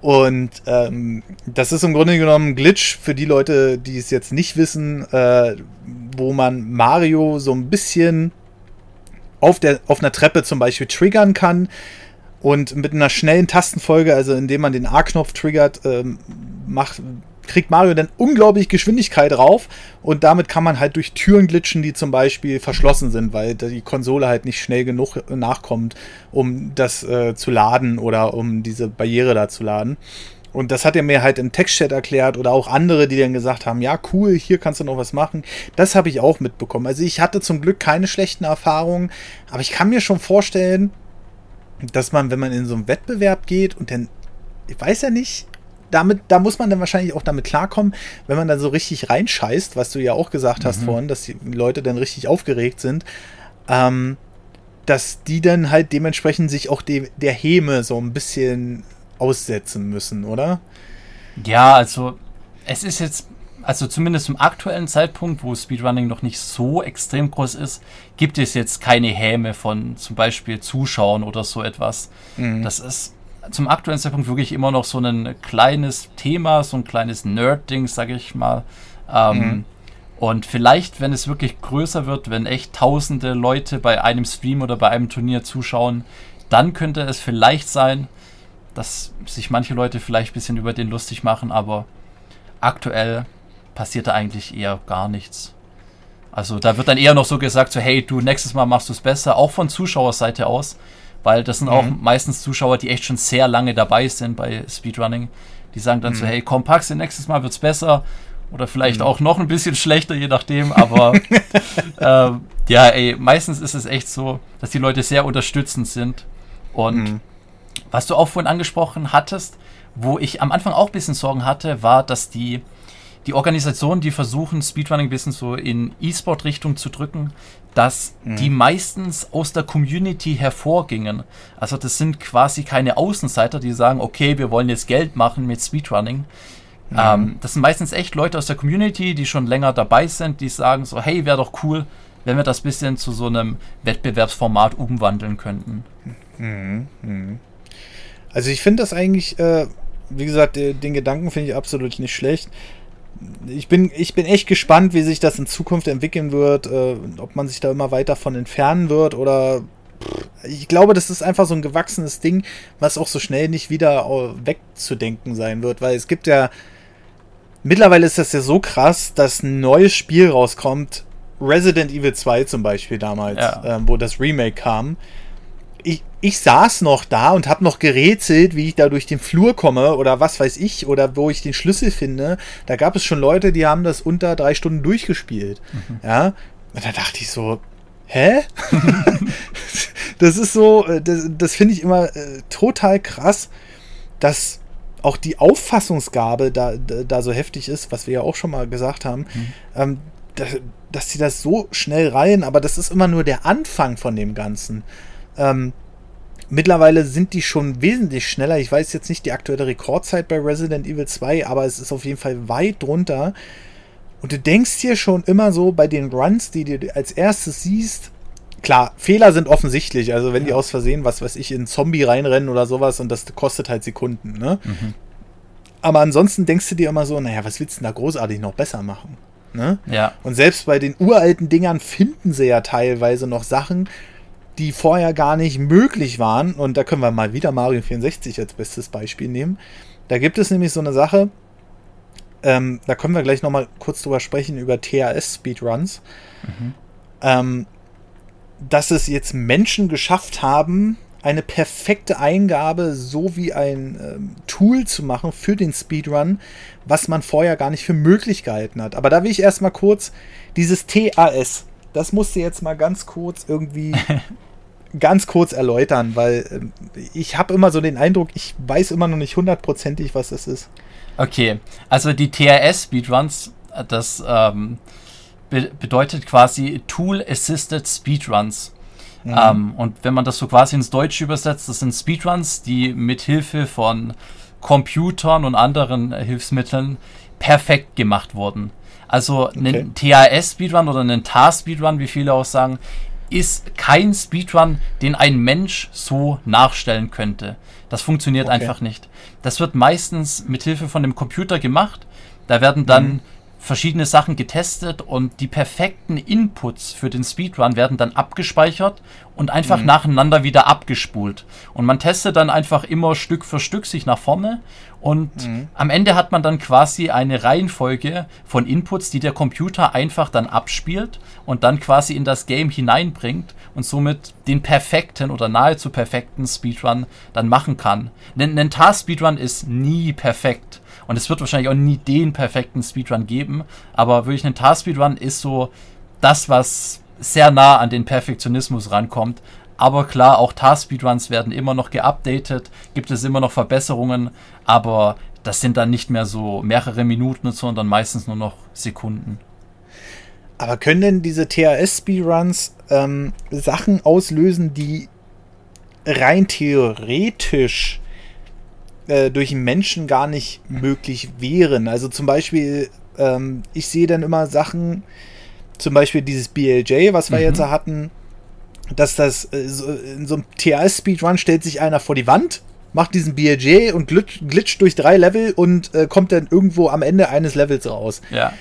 und ähm, das ist im Grunde genommen ein Glitch für die Leute, die es jetzt nicht wissen, äh, wo man Mario so ein bisschen auf, der, auf einer Treppe zum Beispiel triggern kann. Und mit einer schnellen Tastenfolge, also indem man den A-Knopf triggert, ähm, macht, kriegt Mario dann unglaublich Geschwindigkeit drauf und damit kann man halt durch Türen glitschen, die zum Beispiel verschlossen sind, weil die Konsole halt nicht schnell genug nachkommt, um das äh, zu laden oder um diese Barriere da zu laden. Und das hat er mir halt im Textchat erklärt oder auch andere, die dann gesagt haben, ja cool, hier kannst du noch was machen. Das habe ich auch mitbekommen. Also ich hatte zum Glück keine schlechten Erfahrungen, aber ich kann mir schon vorstellen, dass man, wenn man in so einen Wettbewerb geht und dann, ich weiß ja nicht, damit, da muss man dann wahrscheinlich auch damit klarkommen, wenn man dann so richtig reinscheißt, was du ja auch gesagt hast mhm. vorhin, dass die Leute dann richtig aufgeregt sind, ähm, dass die dann halt dementsprechend sich auch de der Häme so ein bisschen aussetzen müssen, oder? Ja, also es ist jetzt, also zumindest zum aktuellen Zeitpunkt, wo Speedrunning noch nicht so extrem groß ist, gibt es jetzt keine Häme von zum Beispiel Zuschauern oder so etwas. Mhm. Das ist zum aktuellen Zeitpunkt wirklich immer noch so ein kleines Thema, so ein kleines Nerd-Ding, sage ich mal. Ähm, mhm. Und vielleicht, wenn es wirklich größer wird, wenn echt tausende Leute bei einem Stream oder bei einem Turnier zuschauen, dann könnte es vielleicht sein, dass sich manche Leute vielleicht ein bisschen über den lustig machen, aber aktuell passiert da eigentlich eher gar nichts. Also da wird dann eher noch so gesagt, so hey, du nächstes Mal machst du es besser, auch von Zuschauerseite aus weil das sind mhm. auch meistens Zuschauer, die echt schon sehr lange dabei sind bei Speedrunning. Die sagen dann mhm. so, hey, komm, pack's nächstes Mal wird's besser. Oder vielleicht mhm. auch noch ein bisschen schlechter, je nachdem. Aber äh, ja, ey, meistens ist es echt so, dass die Leute sehr unterstützend sind. Und mhm. was du auch vorhin angesprochen hattest, wo ich am Anfang auch ein bisschen Sorgen hatte, war, dass die, die Organisationen, die versuchen, Speedrunning ein bisschen so in E-Sport-Richtung zu drücken, dass mhm. die meistens aus der Community hervorgingen. Also das sind quasi keine Außenseiter, die sagen, okay, wir wollen jetzt Geld machen mit Speedrunning. Mhm. Ähm, das sind meistens echt Leute aus der Community, die schon länger dabei sind, die sagen so, hey, wäre doch cool, wenn wir das bisschen zu so einem Wettbewerbsformat umwandeln könnten. Mhm. mhm. Also ich finde das eigentlich, äh, wie gesagt, den Gedanken finde ich absolut nicht schlecht ich bin, ich bin echt gespannt, wie sich das in Zukunft entwickeln wird, äh, ob man sich da immer weiter von entfernen wird oder ich glaube, das ist einfach so ein gewachsenes Ding, was auch so schnell nicht wieder wegzudenken sein wird, weil es gibt ja mittlerweile ist das ja so krass, dass ein neues Spiel rauskommt, Resident Evil 2 zum Beispiel damals, ja. ähm, wo das Remake kam ich, saß noch da und habe noch gerätselt, wie ich da durch den Flur komme oder was weiß ich oder wo ich den Schlüssel finde. Da gab es schon Leute, die haben das unter drei Stunden durchgespielt. Mhm. Ja, und da dachte ich so, hä? das ist so, äh, das, das finde ich immer äh, total krass, dass auch die Auffassungsgabe da, da, so heftig ist, was wir ja auch schon mal gesagt haben, mhm. ähm, da, dass sie das so schnell rein, aber das ist immer nur der Anfang von dem Ganzen. Ähm, mittlerweile sind die schon wesentlich schneller. Ich weiß jetzt nicht die aktuelle Rekordzeit bei Resident Evil 2, aber es ist auf jeden Fall weit drunter. Und du denkst hier schon immer so bei den Runs, die du als erstes siehst, klar, Fehler sind offensichtlich. Also wenn ja. die aus Versehen, was weiß ich, in einen Zombie reinrennen oder sowas und das kostet halt Sekunden, ne? Mhm. Aber ansonsten denkst du dir immer so, naja, was willst du denn da großartig noch besser machen? Ne? Ja. Und selbst bei den uralten Dingern finden sie ja teilweise noch Sachen, die vorher gar nicht möglich waren. Und da können wir mal wieder Mario 64 als bestes Beispiel nehmen. Da gibt es nämlich so eine Sache, ähm, da können wir gleich nochmal kurz drüber sprechen, über TAS-Speedruns. Mhm. Ähm, dass es jetzt Menschen geschafft haben, eine perfekte Eingabe so wie ein ähm, Tool zu machen für den Speedrun, was man vorher gar nicht für möglich gehalten hat. Aber da will ich erstmal kurz dieses TAS, das musste jetzt mal ganz kurz irgendwie ganz kurz erläutern, weil äh, ich habe immer so den Eindruck, ich weiß immer noch nicht hundertprozentig, was es ist. Okay, also die TRS Speedruns, das ähm, be bedeutet quasi Tool Assisted Speedruns. Mhm. Ähm, und wenn man das so quasi ins Deutsche übersetzt, das sind Speedruns, die mit Hilfe von Computern und anderen Hilfsmitteln perfekt gemacht wurden. Also okay. ein TAS-Speedrun oder ein TAR-Speedrun, wie viele auch sagen, ist kein Speedrun, den ein Mensch so nachstellen könnte. Das funktioniert okay. einfach nicht. Das wird meistens mit Hilfe von dem Computer gemacht. Da werden dann mhm. Verschiedene Sachen getestet und die perfekten Inputs für den Speedrun werden dann abgespeichert und einfach mhm. nacheinander wieder abgespult. Und man testet dann einfach immer Stück für Stück sich nach vorne und mhm. am Ende hat man dann quasi eine Reihenfolge von Inputs, die der Computer einfach dann abspielt und dann quasi in das Game hineinbringt und somit den perfekten oder nahezu perfekten Speedrun dann machen kann. Ein, ein Task-Speedrun ist nie perfekt. Und es wird wahrscheinlich auch nie den perfekten Speedrun geben. Aber wirklich ein Task-Speedrun ist so das, was sehr nah an den Perfektionismus rankommt. Aber klar, auch Task-Speedruns werden immer noch geupdatet, gibt es immer noch Verbesserungen, aber das sind dann nicht mehr so mehrere Minuten, sondern meistens nur noch Sekunden. Aber können denn diese THS-Speedruns ähm, Sachen auslösen, die rein theoretisch äh, durch einen Menschen gar nicht möglich wären? Also zum Beispiel, ähm, ich sehe dann immer Sachen, zum Beispiel dieses BLJ, was wir mhm. jetzt hatten, dass das äh, so, in so einem THS-Speedrun stellt sich einer vor die Wand, macht diesen BLJ und glitscht, glitscht durch drei Level und äh, kommt dann irgendwo am Ende eines Levels raus. Ja.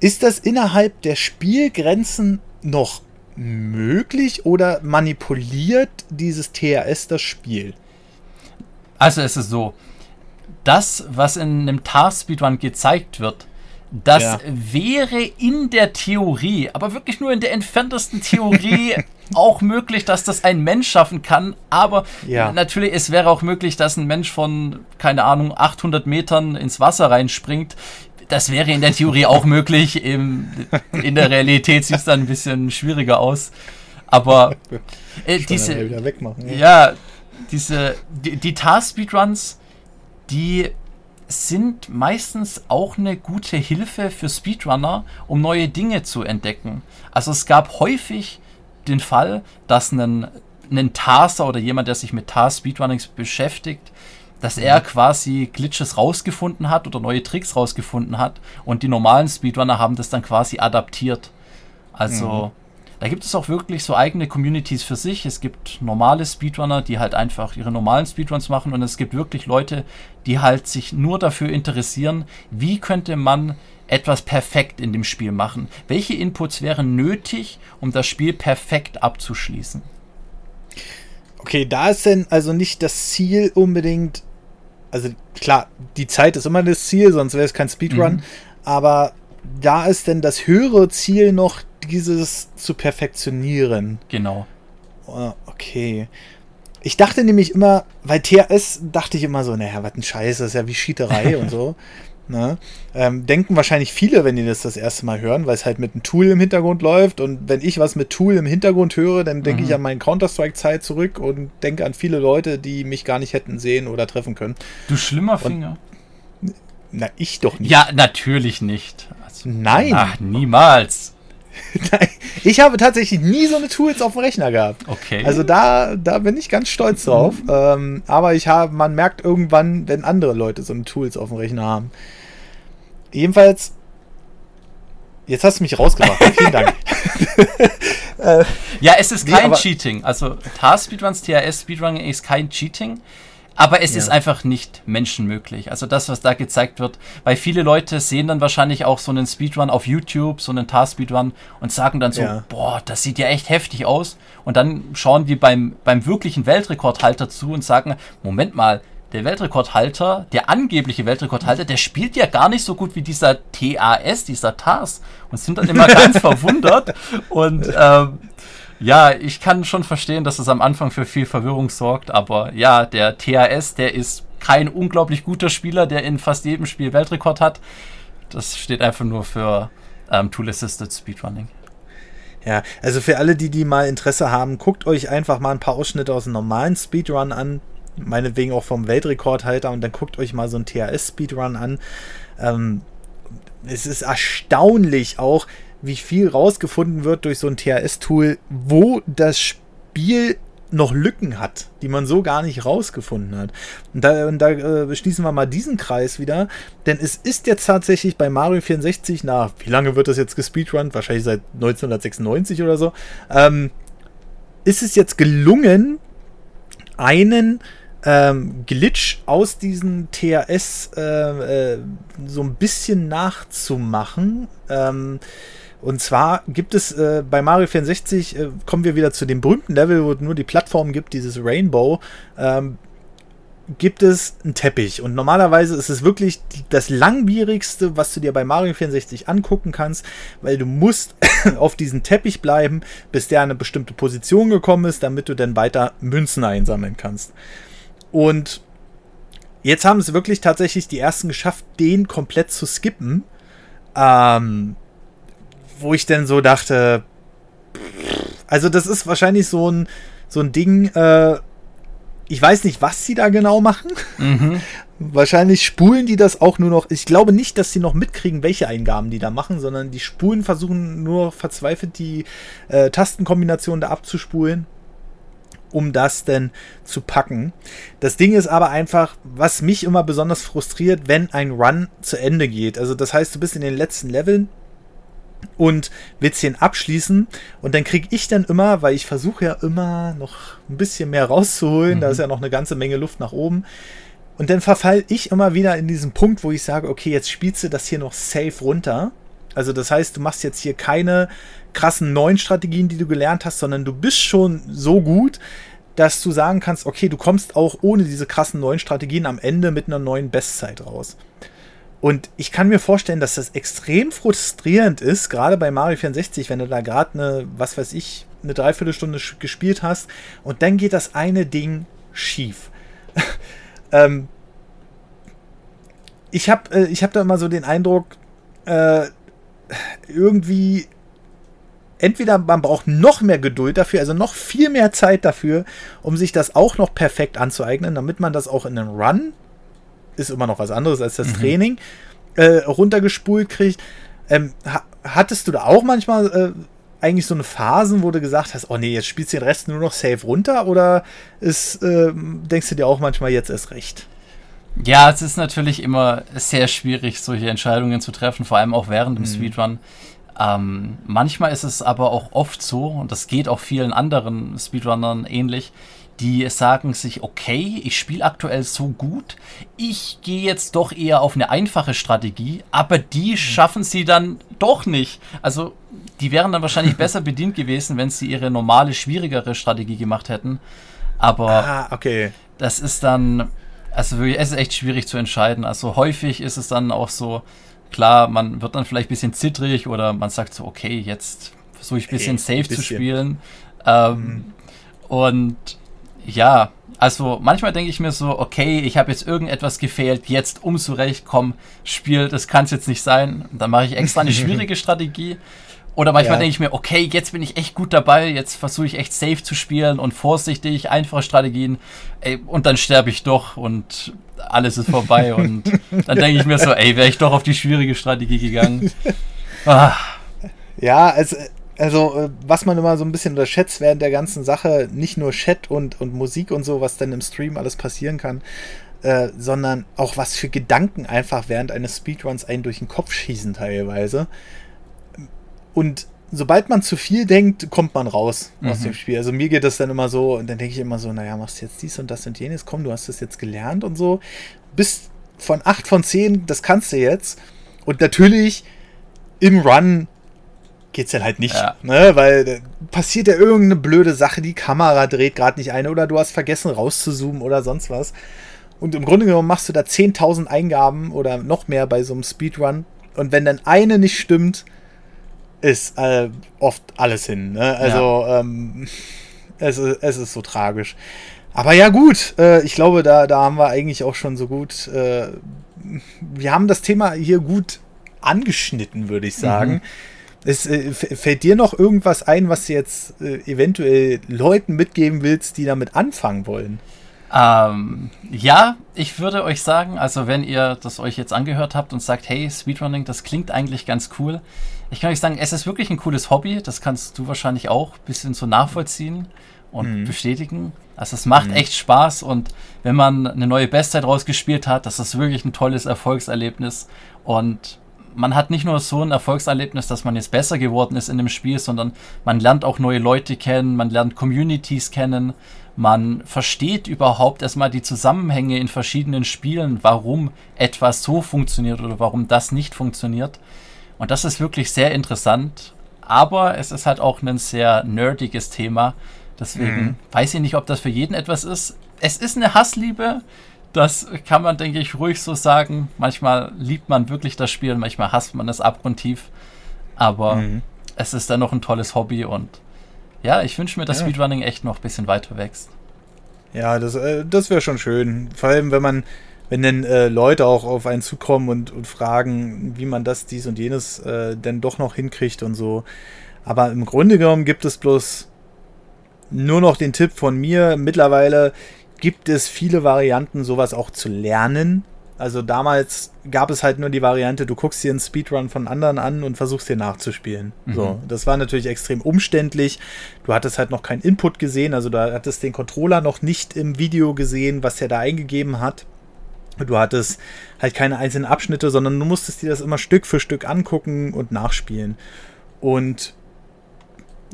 Ist das innerhalb der Spielgrenzen noch möglich oder manipuliert dieses THS das Spiel? Also es ist so, das, was in einem Task-Speedrun gezeigt wird, Das ja. wäre in der Theorie, aber wirklich nur in der entferntesten Theorie auch möglich, dass das ein Mensch schaffen kann. Aber ja. natürlich, es wäre auch möglich, dass ein Mensch von, keine Ahnung, 800 Metern ins Wasser reinspringt. Das wäre in der Theorie auch möglich. Im, in der Realität sieht es dann ein bisschen schwieriger aus. Aber äh, diese, ja. Diese, die, die Task-Speedruns, die sind meistens auch eine gute Hilfe für Speedrunner, um neue Dinge zu entdecken. Also es gab häufig den Fall, dass ein, ein Taster oder jemand, der sich mit Task Speedrunnings beschäftigt, dass er mhm. quasi Glitches rausgefunden hat oder neue Tricks rausgefunden hat und die normalen Speedrunner haben das dann quasi adaptiert. Also mhm. Da gibt es auch wirklich so eigene Communities für sich. Es gibt normale Speedrunner, die halt einfach ihre normalen Speedruns machen und es gibt wirklich Leute, die halt sich nur dafür interessieren, wie könnte man etwas perfekt in dem Spiel machen? Welche Inputs wären nötig, um das Spiel perfekt abzuschließen? Okay, da ist denn also nicht das Ziel unbedingt, also klar, die Zeit ist immer das Ziel, sonst wäre es kein Speedrun, mhm. aber da ist denn das höhere Ziel noch dieses zu perfektionieren. Genau. Oh, okay. Ich dachte nämlich immer, weil TRS dachte ich immer so, naja, was ein Scheiß, das ist ja wie Schieterei und so. Ne? Ähm, denken wahrscheinlich viele, wenn die das das erste Mal hören, weil es halt mit einem Tool im Hintergrund läuft. Und wenn ich was mit Tool im Hintergrund höre, dann denke mhm. ich an meine Counter-Strike-Zeit zurück und denke an viele Leute, die mich gar nicht hätten sehen oder treffen können. Du schlimmer Finger. Und, na, ich doch nicht. Ja, natürlich nicht. Also, Nein. Ach, niemals. ich habe tatsächlich nie so eine Tools auf dem Rechner gehabt. Okay. Also da, da bin ich ganz stolz drauf. Mhm. Ähm, aber ich habe, man merkt irgendwann, wenn andere Leute so eine Tools auf dem Rechner haben. Jedenfalls, jetzt hast du mich rausgebracht. Vielen Dank. ja, es ist kein nee, Cheating. Also TAR Speedruns, TAS Speedrunning ist kein Cheating. Aber es ja. ist einfach nicht menschenmöglich. Also das, was da gezeigt wird, weil viele Leute sehen dann wahrscheinlich auch so einen Speedrun auf YouTube, so einen Task-Speedrun und sagen dann so, ja. boah, das sieht ja echt heftig aus. Und dann schauen die beim, beim wirklichen Weltrekordhalter zu und sagen, Moment mal, der Weltrekordhalter, der angebliche Weltrekordhalter, der spielt ja gar nicht so gut wie dieser TAS, dieser TAS. Und sind dann immer ganz verwundert. Und ähm, ja, ich kann schon verstehen, dass es am Anfang für viel Verwirrung sorgt, aber ja, der TAS, der ist kein unglaublich guter Spieler, der in fast jedem Spiel Weltrekord hat. Das steht einfach nur für ähm, Tool-Assisted Speedrunning. Ja, also für alle, die, die mal Interesse haben, guckt euch einfach mal ein paar Ausschnitte aus einem normalen Speedrun an. Meinetwegen auch vom Weltrekordhalter und dann guckt euch mal so ein TAS-Speedrun an. Ähm, es ist erstaunlich auch, wie viel rausgefunden wird durch so ein THS-Tool, wo das Spiel noch Lücken hat, die man so gar nicht rausgefunden hat. Und da, und da äh, schließen wir mal diesen Kreis wieder, denn es ist jetzt tatsächlich bei Mario 64 nach, wie lange wird das jetzt gespeedrunnt? Wahrscheinlich seit 1996 oder so. Ähm, ist es jetzt gelungen, einen ähm, Glitch aus diesem THS äh, äh, so ein bisschen nachzumachen. Ähm, und zwar gibt es äh, bei Mario 64, äh, kommen wir wieder zu dem berühmten Level, wo es nur die Plattform gibt, dieses Rainbow. Ähm, gibt es einen Teppich. Und normalerweise ist es wirklich das langwierigste, was du dir bei Mario 64 angucken kannst, weil du musst auf diesen Teppich bleiben, bis der an eine bestimmte Position gekommen ist, damit du dann weiter Münzen einsammeln kannst. Und jetzt haben es wirklich tatsächlich die ersten geschafft, den komplett zu skippen. Ähm, wo ich dann so dachte, also das ist wahrscheinlich so ein, so ein Ding, äh, ich weiß nicht, was sie da genau machen. Mhm. Wahrscheinlich spulen die das auch nur noch. Ich glaube nicht, dass sie noch mitkriegen, welche Eingaben die da machen, sondern die spulen versuchen nur verzweifelt die äh, Tastenkombination da abzuspulen, um das denn zu packen. Das Ding ist aber einfach, was mich immer besonders frustriert, wenn ein Run zu Ende geht. Also das heißt, du bist in den letzten Leveln und willst den abschließen. Und dann kriege ich dann immer, weil ich versuche ja immer noch ein bisschen mehr rauszuholen, mhm. da ist ja noch eine ganze Menge Luft nach oben. Und dann verfall ich immer wieder in diesen Punkt, wo ich sage, okay, jetzt spielst du das hier noch safe runter. Also das heißt, du machst jetzt hier keine krassen neuen Strategien, die du gelernt hast, sondern du bist schon so gut, dass du sagen kannst, okay, du kommst auch ohne diese krassen neuen Strategien am Ende mit einer neuen Bestzeit raus. Und ich kann mir vorstellen, dass das extrem frustrierend ist, gerade bei Mario 64, wenn du da gerade eine, was weiß ich, eine Dreiviertelstunde gespielt hast und dann geht das eine Ding schief. ähm, ich habe äh, hab da immer so den Eindruck, äh, irgendwie entweder man braucht noch mehr Geduld dafür, also noch viel mehr Zeit dafür, um sich das auch noch perfekt anzueignen, damit man das auch in einen Run, ist immer noch was anderes als das mhm. Training, äh, runtergespult kriegt. Ähm, ha hattest du da auch manchmal äh, eigentlich so eine Phasen, wo du gesagt hast, oh nee, jetzt spielst du den Rest nur noch safe runter oder ist, äh, denkst du dir auch manchmal jetzt erst recht? Ja, es ist natürlich immer sehr schwierig, solche Entscheidungen zu treffen, vor allem auch während dem mhm. Speedrun. Ähm, manchmal ist es aber auch oft so, und das geht auch vielen anderen Speedrunnern ähnlich, die sagen sich, okay, ich spiele aktuell so gut, ich gehe jetzt doch eher auf eine einfache Strategie, aber die mhm. schaffen sie dann doch nicht. Also die wären dann wahrscheinlich besser bedient gewesen, wenn sie ihre normale, schwierigere Strategie gemacht hätten. Aber ah, okay. das ist dann, also wirklich, es ist echt schwierig zu entscheiden. Also häufig ist es dann auch so, klar, man wird dann vielleicht ein bisschen zittrig oder man sagt so, okay, jetzt versuche ich ein bisschen hey, safe ein bisschen. zu spielen. Ähm, mhm. Und ja, also manchmal denke ich mir so, okay, ich habe jetzt irgendetwas gefehlt, jetzt um zurechtkommen, Spiel, das kann es jetzt nicht sein. Dann mache ich extra eine schwierige Strategie. Oder manchmal ja. denke ich mir, okay, jetzt bin ich echt gut dabei, jetzt versuche ich echt safe zu spielen und vorsichtig, einfache Strategien. Ey, und dann sterbe ich doch und alles ist vorbei. und dann denke ich mir so, ey, wäre ich doch auf die schwierige Strategie gegangen. Ah. Ja, also, also äh, was man immer so ein bisschen unterschätzt während der ganzen Sache, nicht nur Chat und, und Musik und so, was dann im Stream alles passieren kann, äh, sondern auch was für Gedanken einfach während eines Speedruns einen durch den Kopf schießen teilweise. Und sobald man zu viel denkt, kommt man raus mhm. aus dem Spiel. Also mir geht das dann immer so, und dann denke ich immer so, naja, machst du jetzt dies und das und jenes, komm, du hast das jetzt gelernt und so. Bis von 8 von 10, das kannst du jetzt. Und natürlich im Run geht's dann halt nicht, ja. ne? Weil passiert ja irgendeine blöde Sache, die Kamera dreht gerade nicht ein oder du hast vergessen rauszuzoomen oder sonst was. Und im Grunde genommen machst du da 10.000 Eingaben oder noch mehr bei so einem Speedrun. Und wenn dann eine nicht stimmt, ist äh, oft alles hin. Ne? Also ja. ähm, es, ist, es ist so tragisch. Aber ja gut, äh, ich glaube, da, da haben wir eigentlich auch schon so gut, äh, wir haben das Thema hier gut angeschnitten, würde ich sagen. Mhm. Es, äh, fällt dir noch irgendwas ein, was du jetzt äh, eventuell Leuten mitgeben willst, die damit anfangen wollen? Ähm, ja, ich würde euch sagen, also wenn ihr das euch jetzt angehört habt und sagt, hey, Speedrunning, das klingt eigentlich ganz cool, ich kann euch sagen, es ist wirklich ein cooles Hobby. Das kannst du wahrscheinlich auch ein bisschen so nachvollziehen und mhm. bestätigen. Also es macht mhm. echt Spaß und wenn man eine neue Bestzeit rausgespielt hat, das ist wirklich ein tolles Erfolgserlebnis und man hat nicht nur so ein Erfolgserlebnis, dass man jetzt besser geworden ist in dem Spiel, sondern man lernt auch neue Leute kennen, man lernt Communities kennen, man versteht überhaupt erstmal die Zusammenhänge in verschiedenen Spielen, warum etwas so funktioniert oder warum das nicht funktioniert. Und das ist wirklich sehr interessant. Aber es ist halt auch ein sehr nerdiges Thema. Deswegen mhm. weiß ich nicht, ob das für jeden etwas ist. Es ist eine Hassliebe. Das kann man, denke ich, ruhig so sagen. Manchmal liebt man wirklich das Spiel, manchmal hasst man es abgrundtief. Aber mhm. es ist dann noch ein tolles Hobby und ja, ich wünsche mir, dass ja. Speedrunning echt noch ein bisschen weiter wächst. Ja, das, äh, das wäre schon schön. Vor allem, wenn man wenn dann äh, Leute auch auf einen zukommen und, und fragen, wie man das, dies und jenes äh, denn doch noch hinkriegt und so. Aber im Grunde genommen gibt es bloß nur noch den Tipp von mir. Mittlerweile gibt es viele Varianten, sowas auch zu lernen. Also damals gab es halt nur die Variante, du guckst dir einen Speedrun von anderen an und versuchst dir nachzuspielen. Mhm. So, das war natürlich extrem umständlich. Du hattest halt noch keinen Input gesehen, also du hattest den Controller noch nicht im Video gesehen, was er da eingegeben hat. Du hattest halt keine einzelnen Abschnitte, sondern du musstest dir das immer Stück für Stück angucken und nachspielen. Und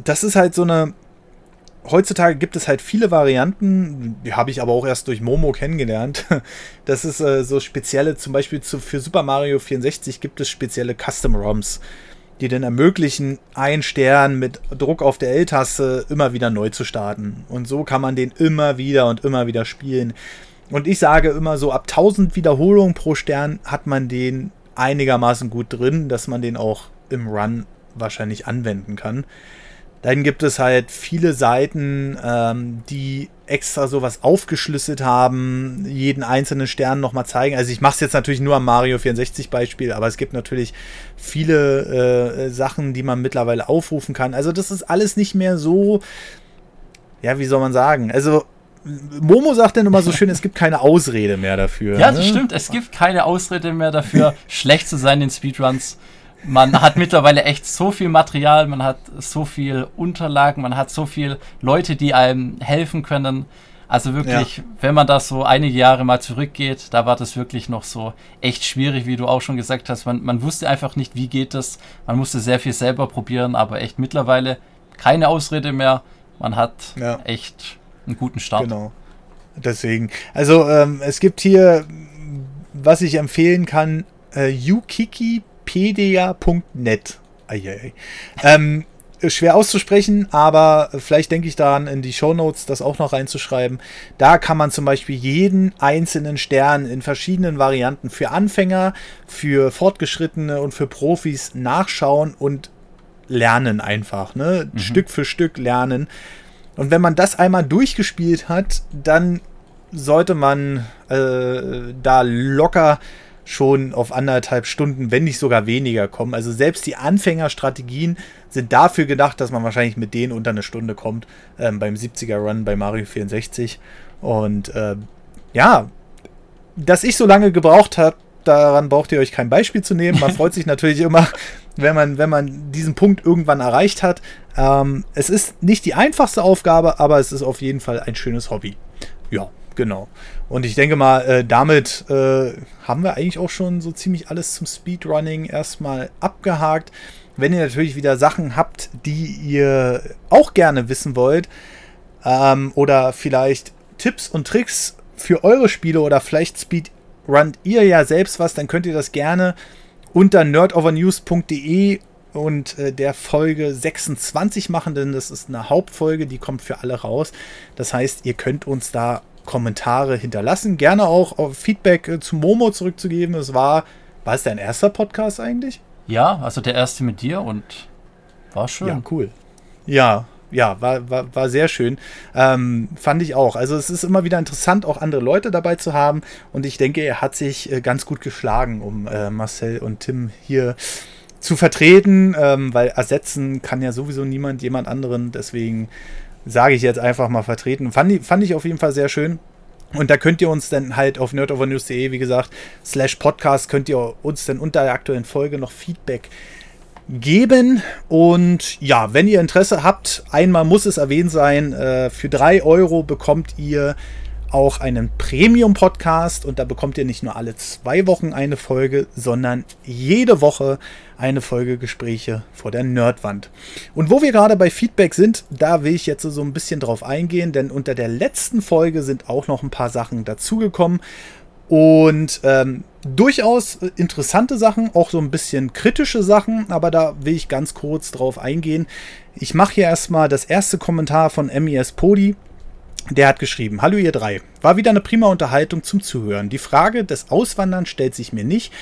das ist halt so eine. Heutzutage gibt es halt viele Varianten, die habe ich aber auch erst durch Momo kennengelernt. Das ist äh, so spezielle, zum Beispiel zu, für Super Mario 64 gibt es spezielle Custom-ROMs, die dann ermöglichen, einen Stern mit Druck auf der L-Taste immer wieder neu zu starten. Und so kann man den immer wieder und immer wieder spielen. Und ich sage immer so, ab 1000 Wiederholungen pro Stern hat man den einigermaßen gut drin, dass man den auch im Run wahrscheinlich anwenden kann. Dann gibt es halt viele Seiten, ähm, die extra sowas aufgeschlüsselt haben, jeden einzelnen Stern nochmal zeigen. Also ich mache es jetzt natürlich nur am Mario 64 Beispiel, aber es gibt natürlich viele äh, Sachen, die man mittlerweile aufrufen kann. Also das ist alles nicht mehr so, ja, wie soll man sagen? Also Momo sagt dann immer so schön, es gibt keine Ausrede mehr dafür. Ja, das ne? stimmt. Es gibt keine Ausrede mehr dafür, schlecht zu sein in Speedruns. Man hat mittlerweile echt so viel Material, man hat so viel Unterlagen, man hat so viel Leute, die einem helfen können. Also wirklich, ja. wenn man da so einige Jahre mal zurückgeht, da war das wirklich noch so echt schwierig, wie du auch schon gesagt hast. Man, man wusste einfach nicht, wie geht das. Man musste sehr viel selber probieren, aber echt mittlerweile keine Ausrede mehr. Man hat ja. echt einen guten Start. Genau. Deswegen. Also ähm, es gibt hier, was ich empfehlen kann, äh, Yukiki wikipedia.net. Ähm, schwer auszusprechen, aber vielleicht denke ich daran, in die Show Notes das auch noch reinzuschreiben. Da kann man zum Beispiel jeden einzelnen Stern in verschiedenen Varianten für Anfänger, für Fortgeschrittene und für Profis nachschauen und lernen einfach. Ne? Mhm. Stück für Stück lernen. Und wenn man das einmal durchgespielt hat, dann sollte man äh, da locker schon auf anderthalb Stunden, wenn nicht sogar weniger kommen. Also selbst die Anfängerstrategien sind dafür gedacht, dass man wahrscheinlich mit denen unter eine Stunde kommt ähm, beim 70er Run bei Mario 64. Und äh, ja, dass ich so lange gebraucht habe, daran braucht ihr euch kein Beispiel zu nehmen. Man freut sich natürlich immer, wenn man, wenn man diesen Punkt irgendwann erreicht hat. Ähm, es ist nicht die einfachste Aufgabe, aber es ist auf jeden Fall ein schönes Hobby. Ja, genau. Und ich denke mal, äh, damit äh, haben wir eigentlich auch schon so ziemlich alles zum Speedrunning erstmal abgehakt. Wenn ihr natürlich wieder Sachen habt, die ihr auch gerne wissen wollt, ähm, oder vielleicht Tipps und Tricks für eure Spiele oder vielleicht speedrunnt ihr ja selbst was, dann könnt ihr das gerne unter nerdovernews.de und äh, der Folge 26 machen, denn das ist eine Hauptfolge, die kommt für alle raus. Das heißt, ihr könnt uns da Kommentare hinterlassen. Gerne auch auf Feedback äh, zu Momo zurückzugeben. Es war, war es dein erster Podcast eigentlich? Ja, also der erste mit dir und war schön. Ja, cool. Ja, ja, war, war, war sehr schön. Ähm, fand ich auch. Also es ist immer wieder interessant, auch andere Leute dabei zu haben. Und ich denke, er hat sich äh, ganz gut geschlagen, um äh, Marcel und Tim hier zu vertreten, ähm, weil ersetzen kann ja sowieso niemand jemand anderen. Deswegen sage ich jetzt einfach mal vertreten. Fand, fand ich auf jeden Fall sehr schön. Und da könnt ihr uns dann halt auf nerdovernews.de, wie gesagt, slash Podcast, könnt ihr uns dann unter der aktuellen Folge noch Feedback geben. Und ja, wenn ihr Interesse habt, einmal muss es erwähnt sein, äh, für drei Euro bekommt ihr auch einen Premium-Podcast und da bekommt ihr nicht nur alle zwei Wochen eine Folge, sondern jede Woche eine Folge Gespräche vor der Nerdwand. Und wo wir gerade bei Feedback sind, da will ich jetzt so ein bisschen drauf eingehen, denn unter der letzten Folge sind auch noch ein paar Sachen dazugekommen. Und ähm, durchaus interessante Sachen, auch so ein bisschen kritische Sachen, aber da will ich ganz kurz drauf eingehen. Ich mache hier erstmal das erste Kommentar von MES Podi. Der hat geschrieben, hallo ihr drei. War wieder eine prima Unterhaltung zum Zuhören. Die Frage des Auswandern stellt sich mir nicht.